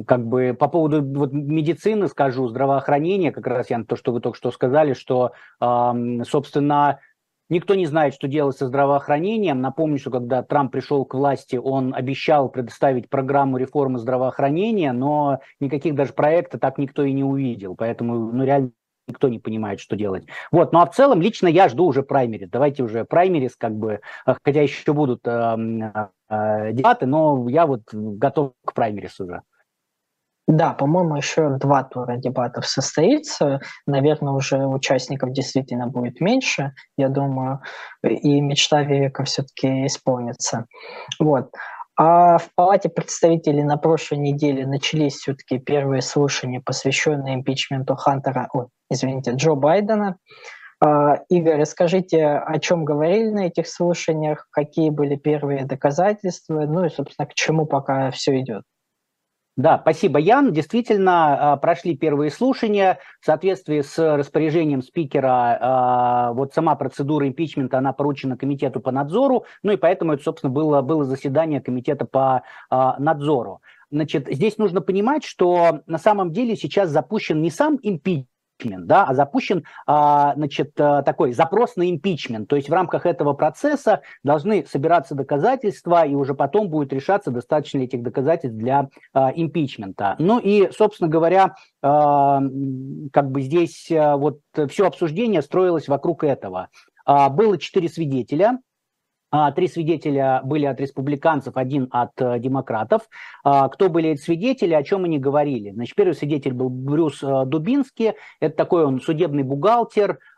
как бы по поводу вот, медицины скажу, здравоохранения, как раз, я то, что вы только что сказали, что, э, собственно, никто не знает, что делать со здравоохранением. Напомню, что когда Трамп пришел к власти, он обещал предоставить программу реформы здравоохранения, но никаких даже проектов так никто и не увидел. Поэтому, ну, реально никто не понимает, что делать. Вот, ну а в целом лично я жду уже праймерис. Давайте уже праймерис, как бы, хотя еще будут э, э, дебаты, но я вот готов к праймерис уже. Да, по-моему, еще два тура дебатов состоится. Наверное, уже участников действительно будет меньше, я думаю, и мечта Вивека все-таки исполнится. Вот. А в Палате представителей на прошлой неделе начались все-таки первые слушания, посвященные импичменту Хантера, ой, извините, Джо Байдена. А, Игорь, расскажите, о чем говорили на этих слушаниях, какие были первые доказательства, ну и, собственно, к чему пока все идет. Да, спасибо, Ян. Действительно, а, прошли первые слушания. В соответствии с распоряжением спикера, а, вот сама процедура импичмента, она поручена комитету по надзору, ну и поэтому это, собственно, было, было заседание комитета по а, надзору. Значит, здесь нужно понимать, что на самом деле сейчас запущен не сам импичмент, да, а запущен а, значит, э, такой запрос на импичмент. То есть в рамках этого процесса должны собираться доказательства, и уже потом будет решаться, достаточно ли этих доказательств для а, импичмента. Ну и, собственно говоря, а, как бы здесь а, вот все обсуждение строилось вокруг этого. А, было четыре свидетеля, три свидетеля были от республиканцев, один от э, демократов. А, кто были эти свидетели, о чем они говорили? Значит, первый свидетель был Брюс э, Дубинский. Это такой он судебный бухгалтер, а,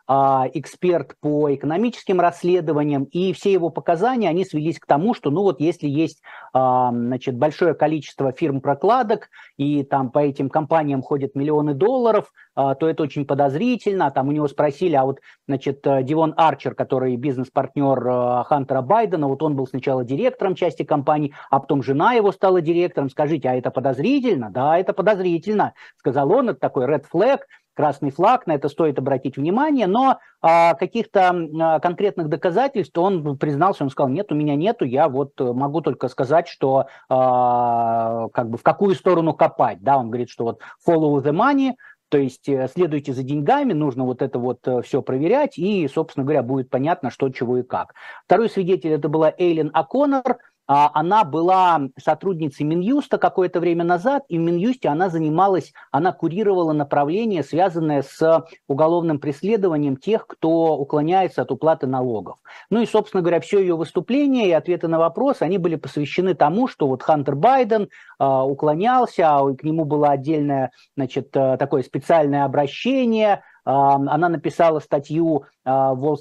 эксперт по экономическим расследованиям, и все его показания, они свелись к тому, что, ну вот, если есть, а, значит, большое количество фирм-прокладок, и там по этим компаниям ходят миллионы долларов, а, то это очень подозрительно. Там у него спросили, а вот, значит, э, Дивон Арчер, который бизнес-партнер э, Хантера Байдена, вот он был сначала директором части компании, а потом жена его стала директором. Скажите, а это подозрительно? Да, это подозрительно, сказал он, это такой red flag, красный флаг, на это стоит обратить внимание, но а, каких-то а, конкретных доказательств он признался, он сказал, нет, у меня нету, я вот могу только сказать, что а, как бы в какую сторону копать, да, он говорит, что вот follow the money, то есть э, следуйте за деньгами, нужно вот это вот э, все проверять, и, собственно говоря, будет понятно, что, чего и как. Второй свидетель это была Эйлин О'Коннор, она была сотрудницей Минюста какое-то время назад, и в Минюсте она занималась, она курировала направление, связанное с уголовным преследованием тех, кто уклоняется от уплаты налогов. Ну и, собственно говоря, все ее выступление и ответы на вопрос, они были посвящены тому, что вот Хантер Байден э, уклонялся, а к нему было отдельное, значит, э, такое специальное обращение, она написала статью а, в Wall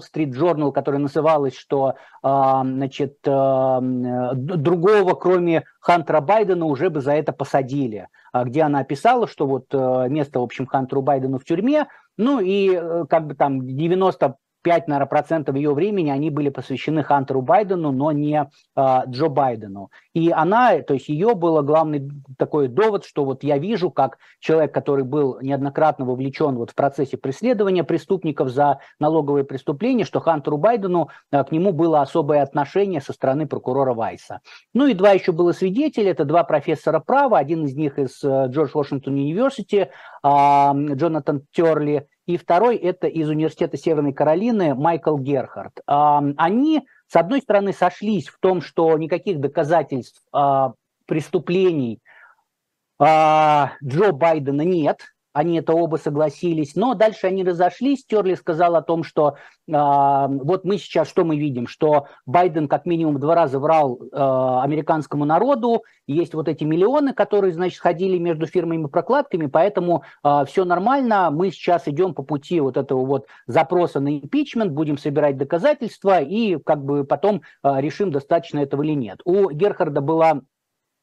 Street, Journal, которая называлась, что значит, другого, кроме Хантера Байдена, уже бы за это посадили. А где она описала, что вот э, место, в общем, Хантеру Байдену в тюрьме, ну и э, как бы там 90 5, наверное, процентов ее времени они были посвящены Хантеру Байдену, но не э, Джо Байдену. И она, то есть ее было главный такой довод, что вот я вижу, как человек, который был неоднократно вовлечен вот в процессе преследования преступников за налоговые преступления, что Хантеру Байдену э, к нему было особое отношение со стороны прокурора Вайса. Ну и два еще было свидетеля, это два профессора права, один из них из Джордж Вашингтон Университи, Джонатан Терли, и второй это из Университета Северной Каролины Майкл Герхард. Они, с одной стороны, сошлись в том, что никаких доказательств а, преступлений а, Джо Байдена нет, они это оба согласились, но дальше они разошлись, Терли сказал о том, что э, вот мы сейчас что мы видим, что Байден как минимум два раза врал э, американскому народу, есть вот эти миллионы, которые, значит, ходили между фирмами прокладками, поэтому э, все нормально, мы сейчас идем по пути вот этого вот запроса на импичмент, будем собирать доказательства и как бы потом э, решим, достаточно этого или нет. У Герхарда была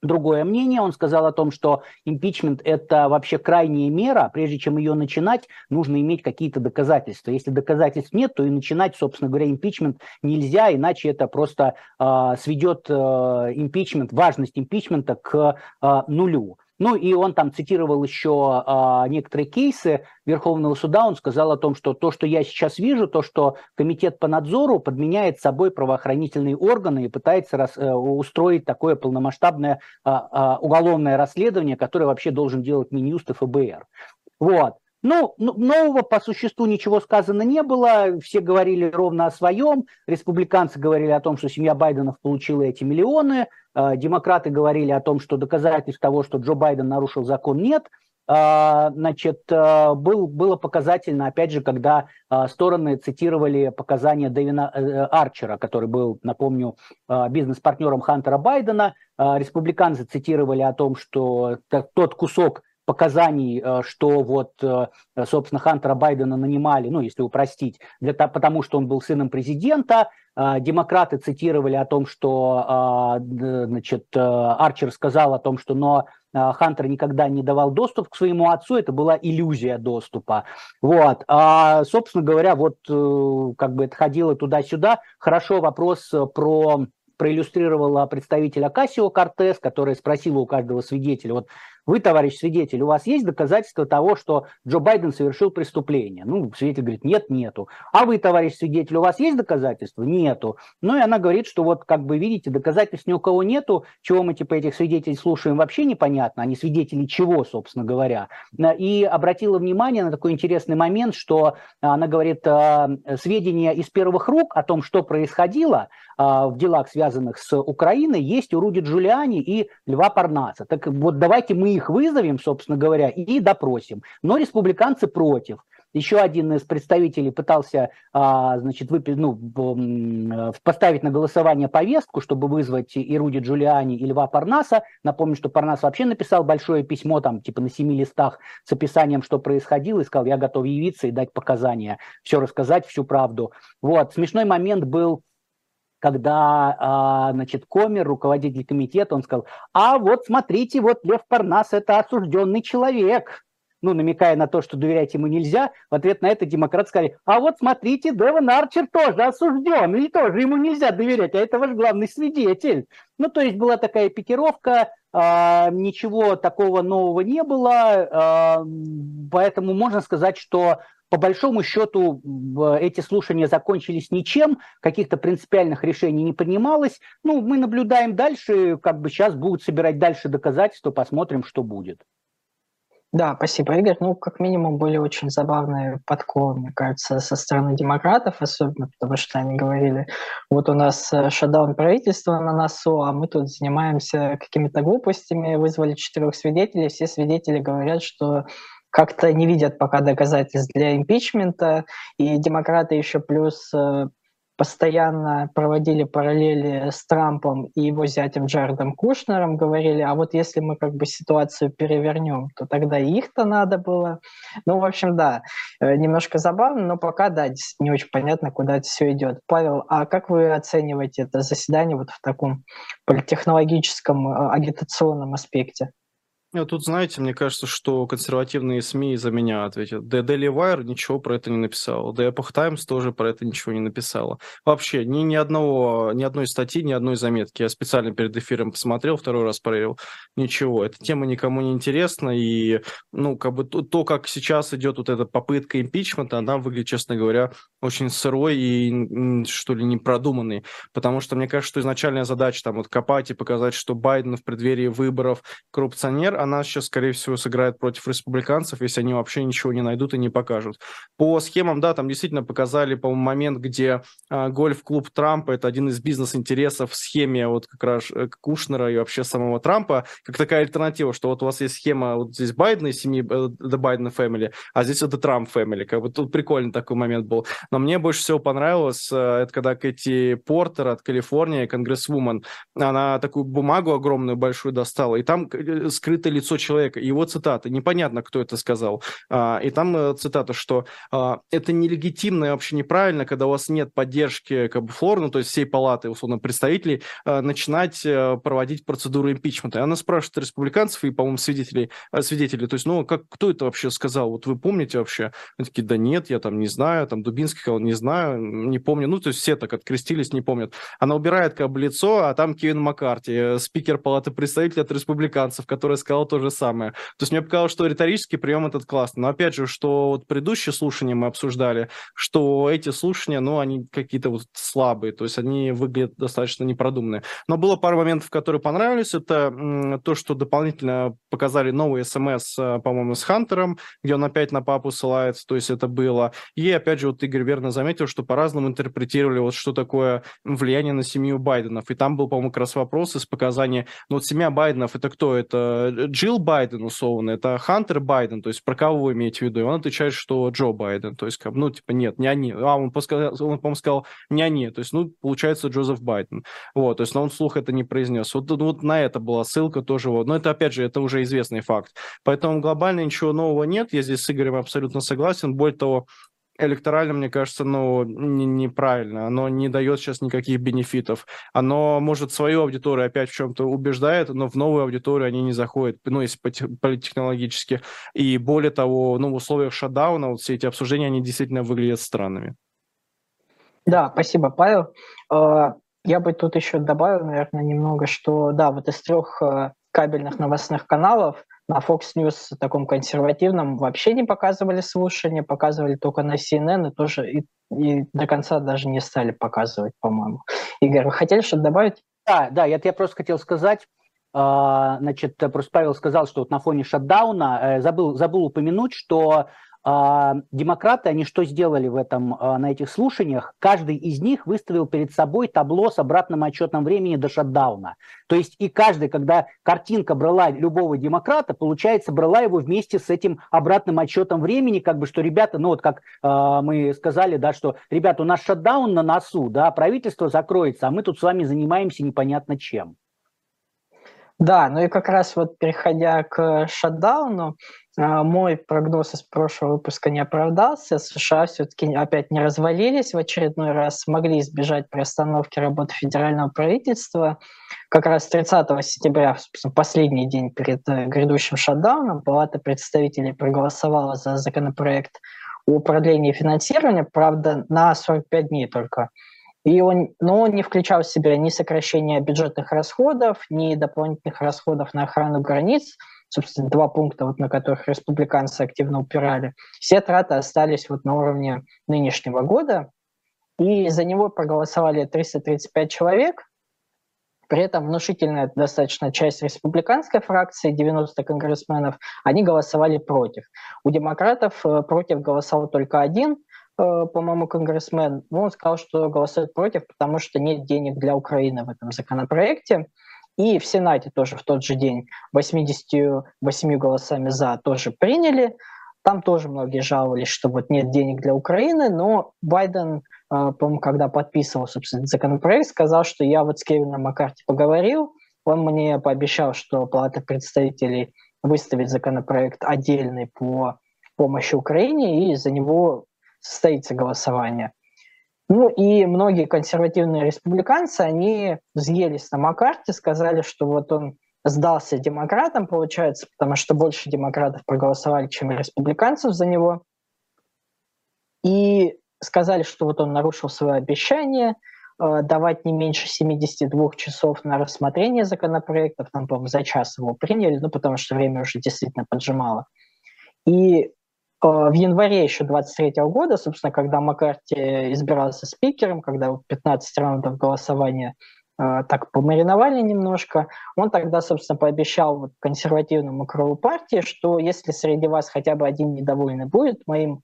другое мнение. Он сказал о том, что импичмент – это вообще крайняя мера. Прежде чем ее начинать, нужно иметь какие-то доказательства. Если доказательств нет, то и начинать, собственно говоря, импичмент нельзя, иначе это просто э, сведет э, импичмент, важность импичмента к э, нулю. Ну и он там цитировал еще а, некоторые кейсы Верховного суда. Он сказал о том, что то, что я сейчас вижу, то, что комитет по надзору подменяет собой правоохранительные органы и пытается рас, э, устроить такое полномасштабное а, а, уголовное расследование, которое вообще должен делать Минюст и ФБР. Вот. Ну, нового по существу ничего сказано не было, все говорили ровно о своем, республиканцы говорили о том, что семья Байденов получила эти миллионы, а, демократы говорили о том, что доказательств того, что Джо Байден нарушил закон, нет. А, значит, а, был, было показательно, опять же, когда стороны цитировали показания Дэвина э, Арчера, который был, напомню, бизнес-партнером Хантера Байдена. Республиканцы цитировали о том, что тот кусок показаний, э, что вот, э, собственно, Хантера Байдена нанимали, ну, если упростить, для, потому что он был сыном президента. Э, демократы цитировали о том, что, значит, Арчер сказал о том, что но Хантер никогда не давал доступ к своему отцу, это была иллюзия доступа. Вот. А, собственно говоря, вот как бы это ходило туда-сюда. Хорошо вопрос про проиллюстрировала представитель Акасио Кортес, который спросила у каждого свидетеля, вот вы, товарищ свидетель, у вас есть доказательства того, что Джо Байден совершил преступление? Ну, свидетель говорит, нет, нету. А вы, товарищ свидетель, у вас есть доказательства? Нету. Ну, и она говорит, что вот, как бы, видите, доказательств ни у кого нету, чего мы, типа, этих свидетелей слушаем, вообще непонятно, они свидетели чего, собственно говоря. И обратила внимание на такой интересный момент, что она говорит, «А, сведения из первых рук о том, что происходило а, в делах, связанных с Украиной, есть у Руди Джулиани и Льва Парнаса. Так вот, давайте мы их вызовем, собственно говоря, и допросим. Но республиканцы против. еще один из представителей пытался, а, значит, выпи- ну, поставить на голосование повестку, чтобы вызвать и Руди Джулиани, и Льва Парнаса. Напомню, что Парнас вообще написал большое письмо, там, типа на семи листах с описанием, что происходило, и сказал, я готов явиться и дать показания, все рассказать, всю правду. Вот, смешной момент был когда, а, значит, Комер, руководитель комитета, он сказал, а вот смотрите, вот Лев Парнас – это осужденный человек, ну, намекая на то, что доверять ему нельзя, в ответ на это демократы сказали, а вот смотрите, Девон Арчер тоже осужден, и тоже ему нельзя доверять, а это ваш главный свидетель. Ну, то есть была такая пикировка, э, ничего такого нового не было, э, поэтому можно сказать, что по большому счету эти слушания закончились ничем, каких-то принципиальных решений не принималось. Ну, мы наблюдаем дальше, как бы сейчас будут собирать дальше доказательства, посмотрим, что будет. Да, спасибо, Игорь. Ну, как минимум, были очень забавные подколы, мне кажется, со стороны демократов, особенно потому что они говорили, вот у нас э, шатдаун правительства на носу, а мы тут занимаемся какими-то глупостями, вызвали четырех свидетелей, все свидетели говорят, что как-то не видят пока доказательств для импичмента, и демократы еще плюс э, постоянно проводили параллели с Трампом и его зятем Джаредом Кушнером, говорили, а вот если мы как бы ситуацию перевернем, то тогда их-то надо было. Ну, в общем, да, э, немножко забавно, но пока, да, не очень понятно, куда это все идет. Павел, а как вы оцениваете это заседание вот в таком политтехнологическом э, агитационном аспекте? Ну, тут, знаете, мне кажется, что консервативные СМИ за меня ответят. The Daily Wire ничего про это не написал. The Epoch Times тоже про это ничего не написала. Вообще, ни, ни, одного, ни одной статьи, ни одной заметки. Я специально перед эфиром посмотрел, второй раз проверил. Ничего. Эта тема никому не интересна. И, ну, как бы то, то как сейчас идет вот эта попытка импичмента, она выглядит, честно говоря, очень сырой и, что ли, непродуманной. Потому что мне кажется, что изначальная задача там вот копать и показать, что Байден в преддверии выборов коррупционер, она сейчас, скорее всего, сыграет против республиканцев, если они вообще ничего не найдут и не покажут. По схемам, да, там действительно показали, по-моему, момент, где э, гольф-клуб Трампа – это один из бизнес-интересов в схеме вот как раз э, Кушнера и вообще самого Трампа, как такая альтернатива, что вот у вас есть схема вот здесь Байдена и семьи, э, The Biden Family, а здесь это Трамп Family. Как бы тут прикольный такой момент был. Но мне больше всего понравилось, э, это когда Кэти Портер от Калифорнии, конгрессвумен, она такую бумагу огромную, большую достала, и там э, скрыто лицо человека, его цитата, непонятно, кто это сказал. А, и там э, цитата, что а, это нелегитимно и вообще неправильно, когда у вас нет поддержки как бы флор, ну, то есть всей палаты, условно, представителей, а, начинать э, проводить процедуру импичмента. И она спрашивает республиканцев и, по-моему, свидетелей, свидетелей, то есть, ну, как, кто это вообще сказал? Вот вы помните вообще? Они такие, да нет, я там не знаю, там Дубинский сказал, не знаю, не помню. Ну, то есть все так открестились, не помнят. Она убирает как бы лицо, а там Кевин Маккарти, э, спикер палаты представителей от республиканцев, который сказал сказал то же самое. То есть мне показалось, что риторический прием этот классный. Но опять же, что вот предыдущие слушания мы обсуждали, что эти слушания, ну, они какие-то вот слабые, то есть они выглядят достаточно непродуманные. Но было пару моментов, которые понравились. Это то, что дополнительно показали новый смс, э, по-моему, с Хантером, где он опять на папу ссылается, то есть это было. И опять же, вот Игорь верно заметил, что по-разному интерпретировали вот что такое влияние на семью Байденов. И там был, по-моему, как раз вопрос из показания, ну вот семья Байденов, это кто? Это Джилл Байден условно, это Хантер Байден, то есть про кого вы имеете в виду? И он отвечает, что Джо Байден, то есть, как, ну, типа, нет, не они. А, он, он по-моему, сказал, не они, то есть, ну, получается, Джозеф Байден. Вот, то есть, но он вслух это не произнес. Вот, ну, вот на это была ссылка тоже. Вот. Но это, опять же, это уже известный факт. Поэтому глобально ничего нового нет. Я здесь с Игорем абсолютно согласен. Более того, электорально, мне кажется, ну, не, неправильно. Оно не дает сейчас никаких бенефитов. Оно, может, свою аудиторию опять в чем-то убеждает, но в новую аудиторию они не заходят, ну, если политехнологически. И более того, ну, в условиях шатдауна вот все эти обсуждения, они действительно выглядят странными. Да, спасибо, Павел. А, я бы тут еще добавил, наверное, немного, что, да, вот из трех э, кабельных новостных каналов на Fox News таком консервативном вообще не показывали слушания, показывали только на CNN и тоже и, и до конца даже не стали показывать, по-моему. Игорь, вы хотели что-то добавить? Да, да, я, я просто хотел сказать, а, значит, просто Павел сказал, что вот на фоне шатдауна, э, забыл, забыл упомянуть, что демократы, они что сделали в этом, а, на этих слушаниях? Каждый из них выставил перед собой табло с обратным отчетным времени до шатдауна. То есть и каждый, когда картинка брала любого демократа, получается, брала его вместе с этим обратным отчетом времени, как бы, что ребята, ну вот как э, мы сказали, да, что, ребята, у нас шатдаун на носу, да, правительство закроется, а мы тут с вами занимаемся непонятно чем. Да, ну и как раз вот переходя к шатдауну, а, мой прогноз из прошлого выпуска не оправдался. США все-таки опять не развалились в очередной раз, смогли избежать приостановки работы федерального правительства. Как раз 30 сентября, последний день перед э, грядущим шатдауном, Палата представителей проголосовала за законопроект о продлении финансирования, правда, на 45 дней только. И он, но он не включал в себя ни сокращение бюджетных расходов, ни дополнительных расходов на охрану границ – собственно, два пункта, вот, на которых республиканцы активно упирали, все траты остались вот на уровне нынешнего года, и за него проголосовали 335 человек, при этом внушительная достаточно часть республиканской фракции, 90 конгрессменов, они голосовали против. У демократов э, против голосовал только один, по-моему, конгрессмен. Он сказал, что голосует против, потому что нет денег для Украины в этом законопроекте. И в Сенате тоже в тот же день 88 голосами «за» тоже приняли. Там тоже многие жаловались, что вот нет денег для Украины, но Байден, а, по-моему, когда подписывал, собственно, законопроект, сказал, что я вот с Кевином Маккарти поговорил, он мне пообещал, что Палата представителей выставит законопроект отдельный по помощи Украине, и за него состоится голосование. Ну и многие консервативные республиканцы, они взъелись на Маккарти, сказали, что вот он сдался демократам, получается, потому что больше демократов проголосовали, чем республиканцев за него. И сказали, что вот он нарушил свое обещание э, давать не меньше 72 часов на рассмотрение законопроектов. Там, по-моему, за час его приняли, ну, потому что время уже действительно поджимало. И в январе еще 23 года, собственно, когда Маккарти избирался спикером, когда 15 раундов голосования э, так помариновали немножко, он тогда, собственно, пообещал консервативному крылу партии, что если среди вас хотя бы один недовольный будет моим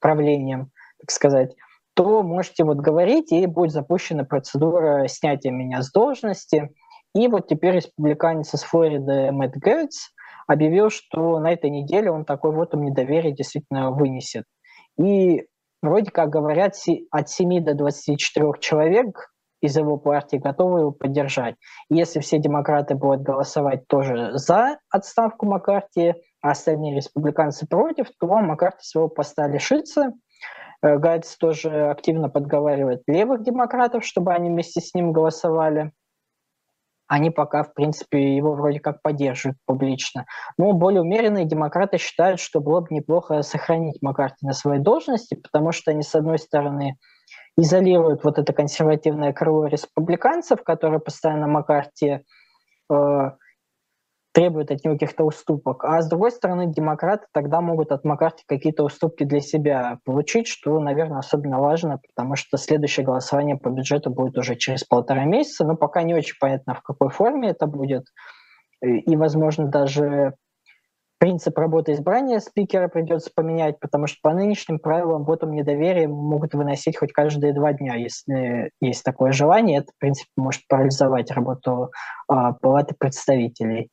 правлением, так сказать, то можете вот говорить, и будет запущена процедура снятия меня с должности. И вот теперь республиканец из Флориды Мэтт Гейтс объявил, что на этой неделе он такой вот им недоверие действительно вынесет. И вроде как говорят, от 7 до 24 человек из его партии готовы его поддержать. Если все демократы будут голосовать тоже за отставку Маккарти, а остальные республиканцы против, то Маккарти своего поста лишится. Э, Гайдс тоже активно подговаривает левых демократов, чтобы они вместе с ним голосовали они пока, в принципе, его вроде как поддерживают публично. Но более умеренные демократы считают, что было бы неплохо сохранить Маккарти на своей должности, потому что они, с одной стороны, изолируют вот это консервативное крыло республиканцев, которые постоянно Маккарти э, требует от него каких-то уступок. А с другой стороны, демократы тогда могут от Маккарти какие-то уступки для себя получить, что, наверное, особенно важно, потому что следующее голосование по бюджету будет уже через полтора месяца, но пока не очень понятно, в какой форме это будет. И, возможно, даже принцип работы избрания спикера придется поменять, потому что по нынешним правилам вотум недоверия могут выносить хоть каждые два дня, если есть такое желание. Это, в принципе, может парализовать работу а, Палаты представителей.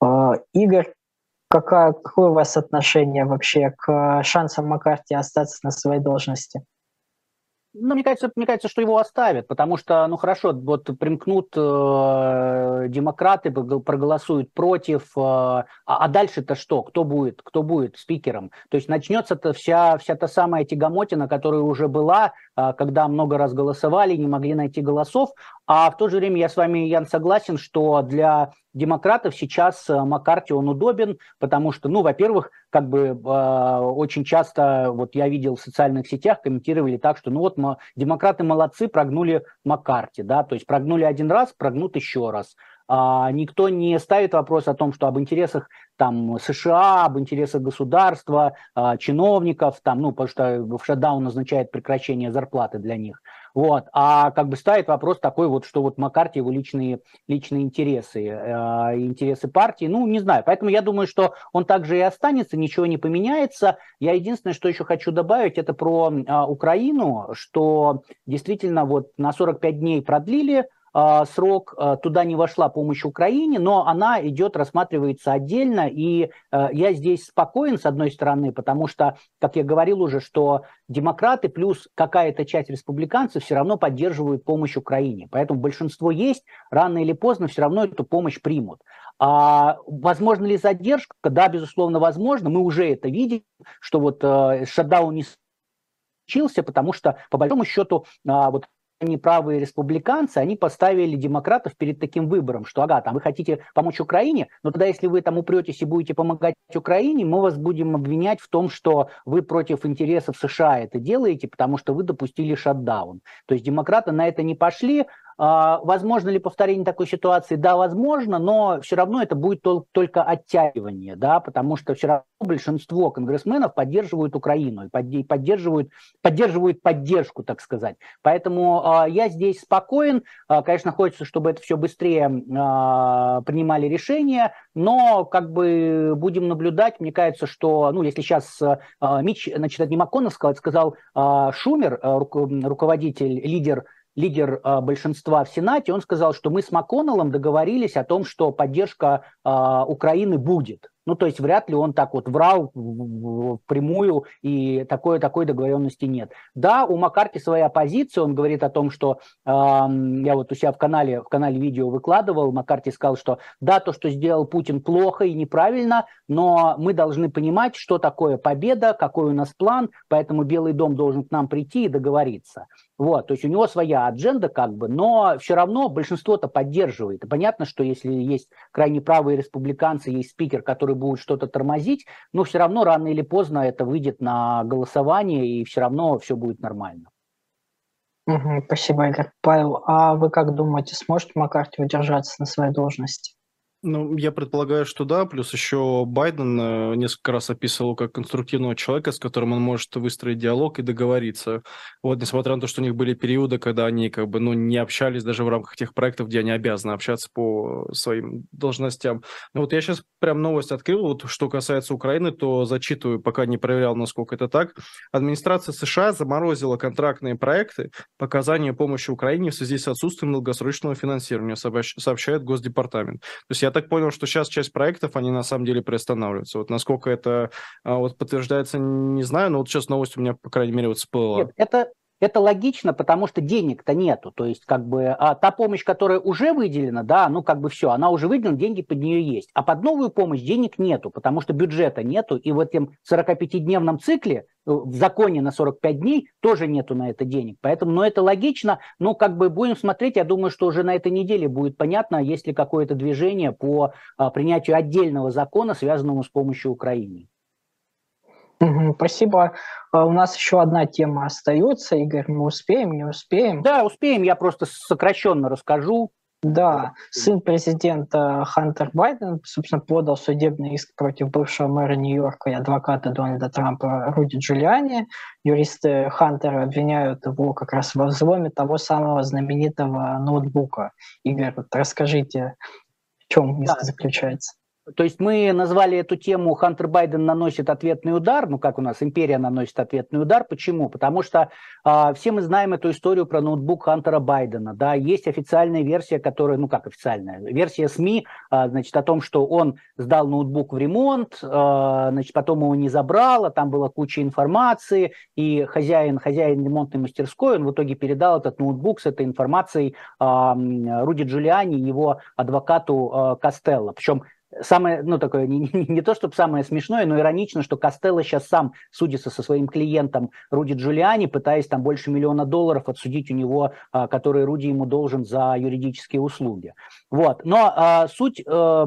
А, Игорь, какая, какое у вас отношение вообще к шансам Маккарти остаться на своей должности? Ну, мне кажется, мне кажется, что его оставят, потому что, ну хорошо, вот примкнут э, демократы, проголосуют против, э, а, а дальше-то что? Кто будет? Кто будет спикером? То есть начнется-то вся, вся та самая тягомотина, которая уже была, э, когда много раз голосовали, не могли найти голосов, а в то же время я с вами, Ян, согласен, что для демократов сейчас э, Маккарти он удобен, потому что, ну, во-первых, как бы э, очень часто, вот я видел в социальных сетях, комментировали так, что, ну вот, мы, демократы молодцы, прогнули Маккарти, да, то есть прогнули один раз, прогнут еще раз. А, никто не ставит вопрос о том, что об интересах там США, об интересах государства, а, чиновников, там, ну, потому что шатдаун означает прекращение зарплаты для них. Вот. А как бы ставит вопрос такой вот, что вот Маккарти его личные, личные интересы, э, интересы партии, ну, не знаю. Поэтому я думаю, что он также и останется, ничего не поменяется. Я единственное, что еще хочу добавить, это про э, Украину, что действительно вот на 45 дней продлили срок, а, туда не вошла помощь Украине, но она идет, рассматривается отдельно, и а, я здесь спокоен, с одной стороны, потому что, как я говорил уже, что демократы плюс какая-то часть республиканцев все равно поддерживают помощь Украине, поэтому большинство есть, рано или поздно все равно эту помощь примут. А возможно ли задержка? Да, безусловно, возможно. Мы уже это видим, что вот э, шатдаун не случился, потому что, по большому счету, вот они правые республиканцы, они поставили демократов перед таким выбором, что, ага, там вы хотите помочь Украине, но тогда, если вы там упретесь и будете помогать Украине, мы вас будем обвинять в том, что вы против интересов США это делаете, потому что вы допустили шатдаун. То есть демократы на это не пошли, возможно ли повторение такой ситуации? Да, возможно, но все равно это будет только оттягивание, да, потому что все большинство конгрессменов поддерживают Украину и поддерживают, поддерживают поддержку, так сказать. Поэтому э, я здесь спокоен. Э, конечно, хочется, чтобы это все быстрее принимали решения, но как бы будем наблюдать. Мне кажется, что, ну, если сейчас Мич, значит, это не МакКоннелл сказал, сказал Шумер, руководитель, лидер лидер э, большинства в Сенате, он сказал, что мы с МакКоннеллом договорились о том, что поддержка э, Украины будет. Ну, то есть вряд ли он так вот врал прямую, и такой, такой договоренности нет. Да, у Маккарти своя позиция, он говорит о том, что э, я вот у себя в канале, в канале видео выкладывал, Маккарти сказал, что да, то, что сделал Путин плохо и неправильно, но мы должны понимать, что такое победа, какой у нас план, поэтому Белый дом должен к нам прийти и договориться. Вот, то есть у него своя адженда как бы, но все равно большинство-то поддерживает. Понятно, что если есть крайне правые республиканцы, есть спикер, который будет что-то тормозить, но все равно рано или поздно это выйдет на голосование, и все равно все будет нормально. Угу, спасибо, Игорь. Павел, а вы как думаете, сможет Маккарти удержаться на своей должности? Ну, я предполагаю, что да. Плюс еще Байден э, несколько раз описывал как конструктивного человека, с которым он может выстроить диалог и договориться. Вот, несмотря на то, что у них были периоды, когда они как бы, ну, не общались даже в рамках тех проектов, где они обязаны общаться по своим должностям. Ну, вот я сейчас прям новость открыл. Вот что касается Украины, то зачитываю, пока не проверял, насколько это так. Администрация США заморозила контрактные проекты по оказанию помощи Украине в связи с отсутствием долгосрочного финансирования, сообщает Госдепартамент. То есть я так понял, что сейчас часть проектов, они на самом деле приостанавливаются. Вот насколько это а, вот подтверждается, не знаю, но вот сейчас новость у меня, по крайней мере, вот всплыла. Нет, это, это логично, потому что денег-то нету. То есть, как бы, а та помощь, которая уже выделена, да, ну, как бы все, она уже выделена, деньги под нее есть. А под новую помощь денег нету, потому что бюджета нету. И в этом 45-дневном цикле в законе на 45 дней тоже нету на это денег. Поэтому, ну, это логично. Но как бы будем смотреть, я думаю, что уже на этой неделе будет понятно, есть ли какое-то движение по а, принятию отдельного закона, связанного с помощью Украины. Спасибо. А, у нас еще одна тема остается. Игорь, мы успеем, не успеем? Да, успеем. Я просто сокращенно расскажу. Да, сын президента Хантер Байден, собственно, подал судебный иск против бывшего мэра Нью-Йорка и адвоката Дональда Трампа Руди Джулиани. Юристы Хантера обвиняют его как раз во взломе того самого знаменитого ноутбука. Игорь, вот расскажите, в чем иск да. заключается? То есть мы назвали эту тему «Хантер Байден наносит ответный удар», ну как у нас империя наносит ответный удар. Почему? Потому что э, все мы знаем эту историю про ноутбук Хантера Байдена. Да? Есть официальная версия, которая, ну как официальная, версия СМИ, э, значит, о том, что он сдал ноутбук в ремонт, э, значит, потом его не забрал, а там была куча информации, и хозяин, хозяин ремонтной мастерской, он в итоге передал этот ноутбук с этой информацией э, Руди Джулиани, его адвокату э, Костелло. Причем самое, ну, такое, не, не, не то чтобы самое смешное, но иронично, что Костелло сейчас сам судится со своим клиентом Руди Джулиани, пытаясь там больше миллиона долларов отсудить у него, а, который Руди ему должен за юридические услуги. Вот. Но а, суть а,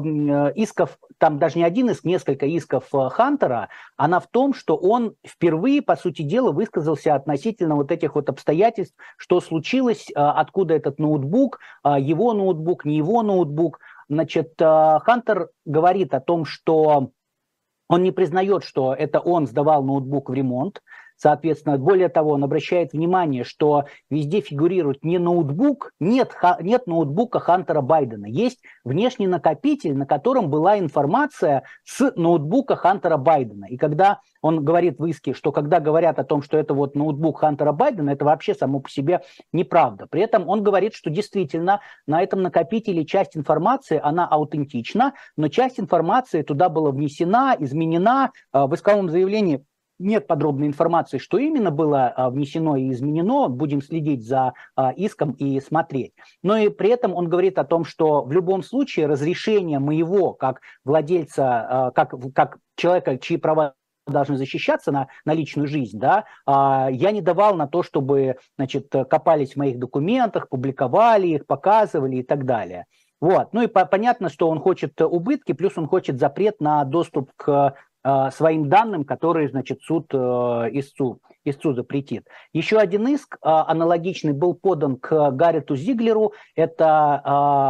исков, там даже не один иск, несколько исков а, Хантера, она в том, что он впервые, по сути дела, высказался относительно вот этих вот обстоятельств, что случилось, а, откуда этот ноутбук, а, его ноутбук, не его ноутбук, Значит, э, Хантер говорит о том, что он не признает, что это он сдавал ноутбук в ремонт, Соответственно, более того, он обращает внимание, что везде фигурирует не ноутбук, нет, нет ноутбука Хантера Байдена. Есть внешний накопитель, на котором была информация с ноутбука Хантера Байдена. И когда он говорит в иске, что когда говорят о том, что это вот ноутбук Хантера Байдена, это вообще само по себе неправда. При этом он говорит, что действительно на этом накопителе часть информации, она аутентична, но часть информации туда была внесена, изменена. А, в исковом заявлении нет подробной информации, что именно было а, внесено и изменено. Будем следить за а, иском и смотреть. Но и при этом он говорит о том, что в любом случае разрешение моего как владельца, как, как человека, чьи права должны защищаться на, на личную жизнь, да, а, я не давал на то, чтобы, значит, копались в моих документах, публиковали их, показывали и так далее. Вот. Ну и по- понятно, что он хочет убытки, плюс он хочет запрет на доступ к своим данным, которые, значит, суд э, истцу, истцу запретит. Еще один иск э, аналогичный был подан к Гаррету Зиглеру. Это,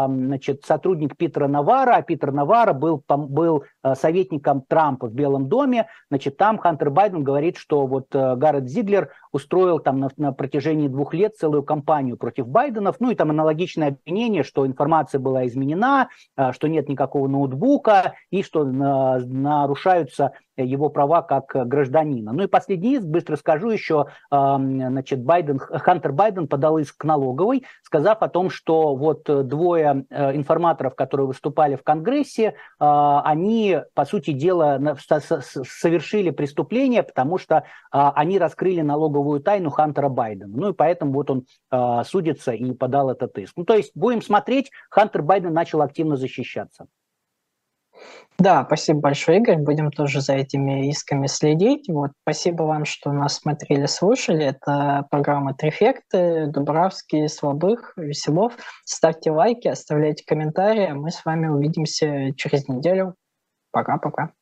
э, значит, сотрудник Питера Навара. А Питер Навара был, был Э, советником Трампа в Белом доме, значит, там Хантер Байден говорит, что вот э, Гаррет Зиглер устроил там на, на протяжении двух лет целую кампанию против Байденов, ну и там аналогичное обвинение, что информация была изменена, э, что нет никакого ноутбука и что нарушаются его права как гражданина. Ну и последний иск, быстро скажу еще, значит, Байден, Хантер Байден подал иск к налоговой, сказав о том, что вот двое информаторов, которые выступали в Конгрессе, они по сути дела, совершили преступление, потому что а, они раскрыли налоговую тайну Хантера Байдена. Ну и поэтому вот он а, судится и подал этот иск. Ну то есть будем смотреть, Хантер Байден начал активно защищаться. Да, спасибо большое, Игорь. Будем тоже за этими исками следить. Вот, спасибо вам, что нас смотрели, слушали. Это программа «Трефекты», Дубравский, Слабых, Веселов. Ставьте лайки, оставляйте комментарии. Мы с вами увидимся через неделю. Пока-пока.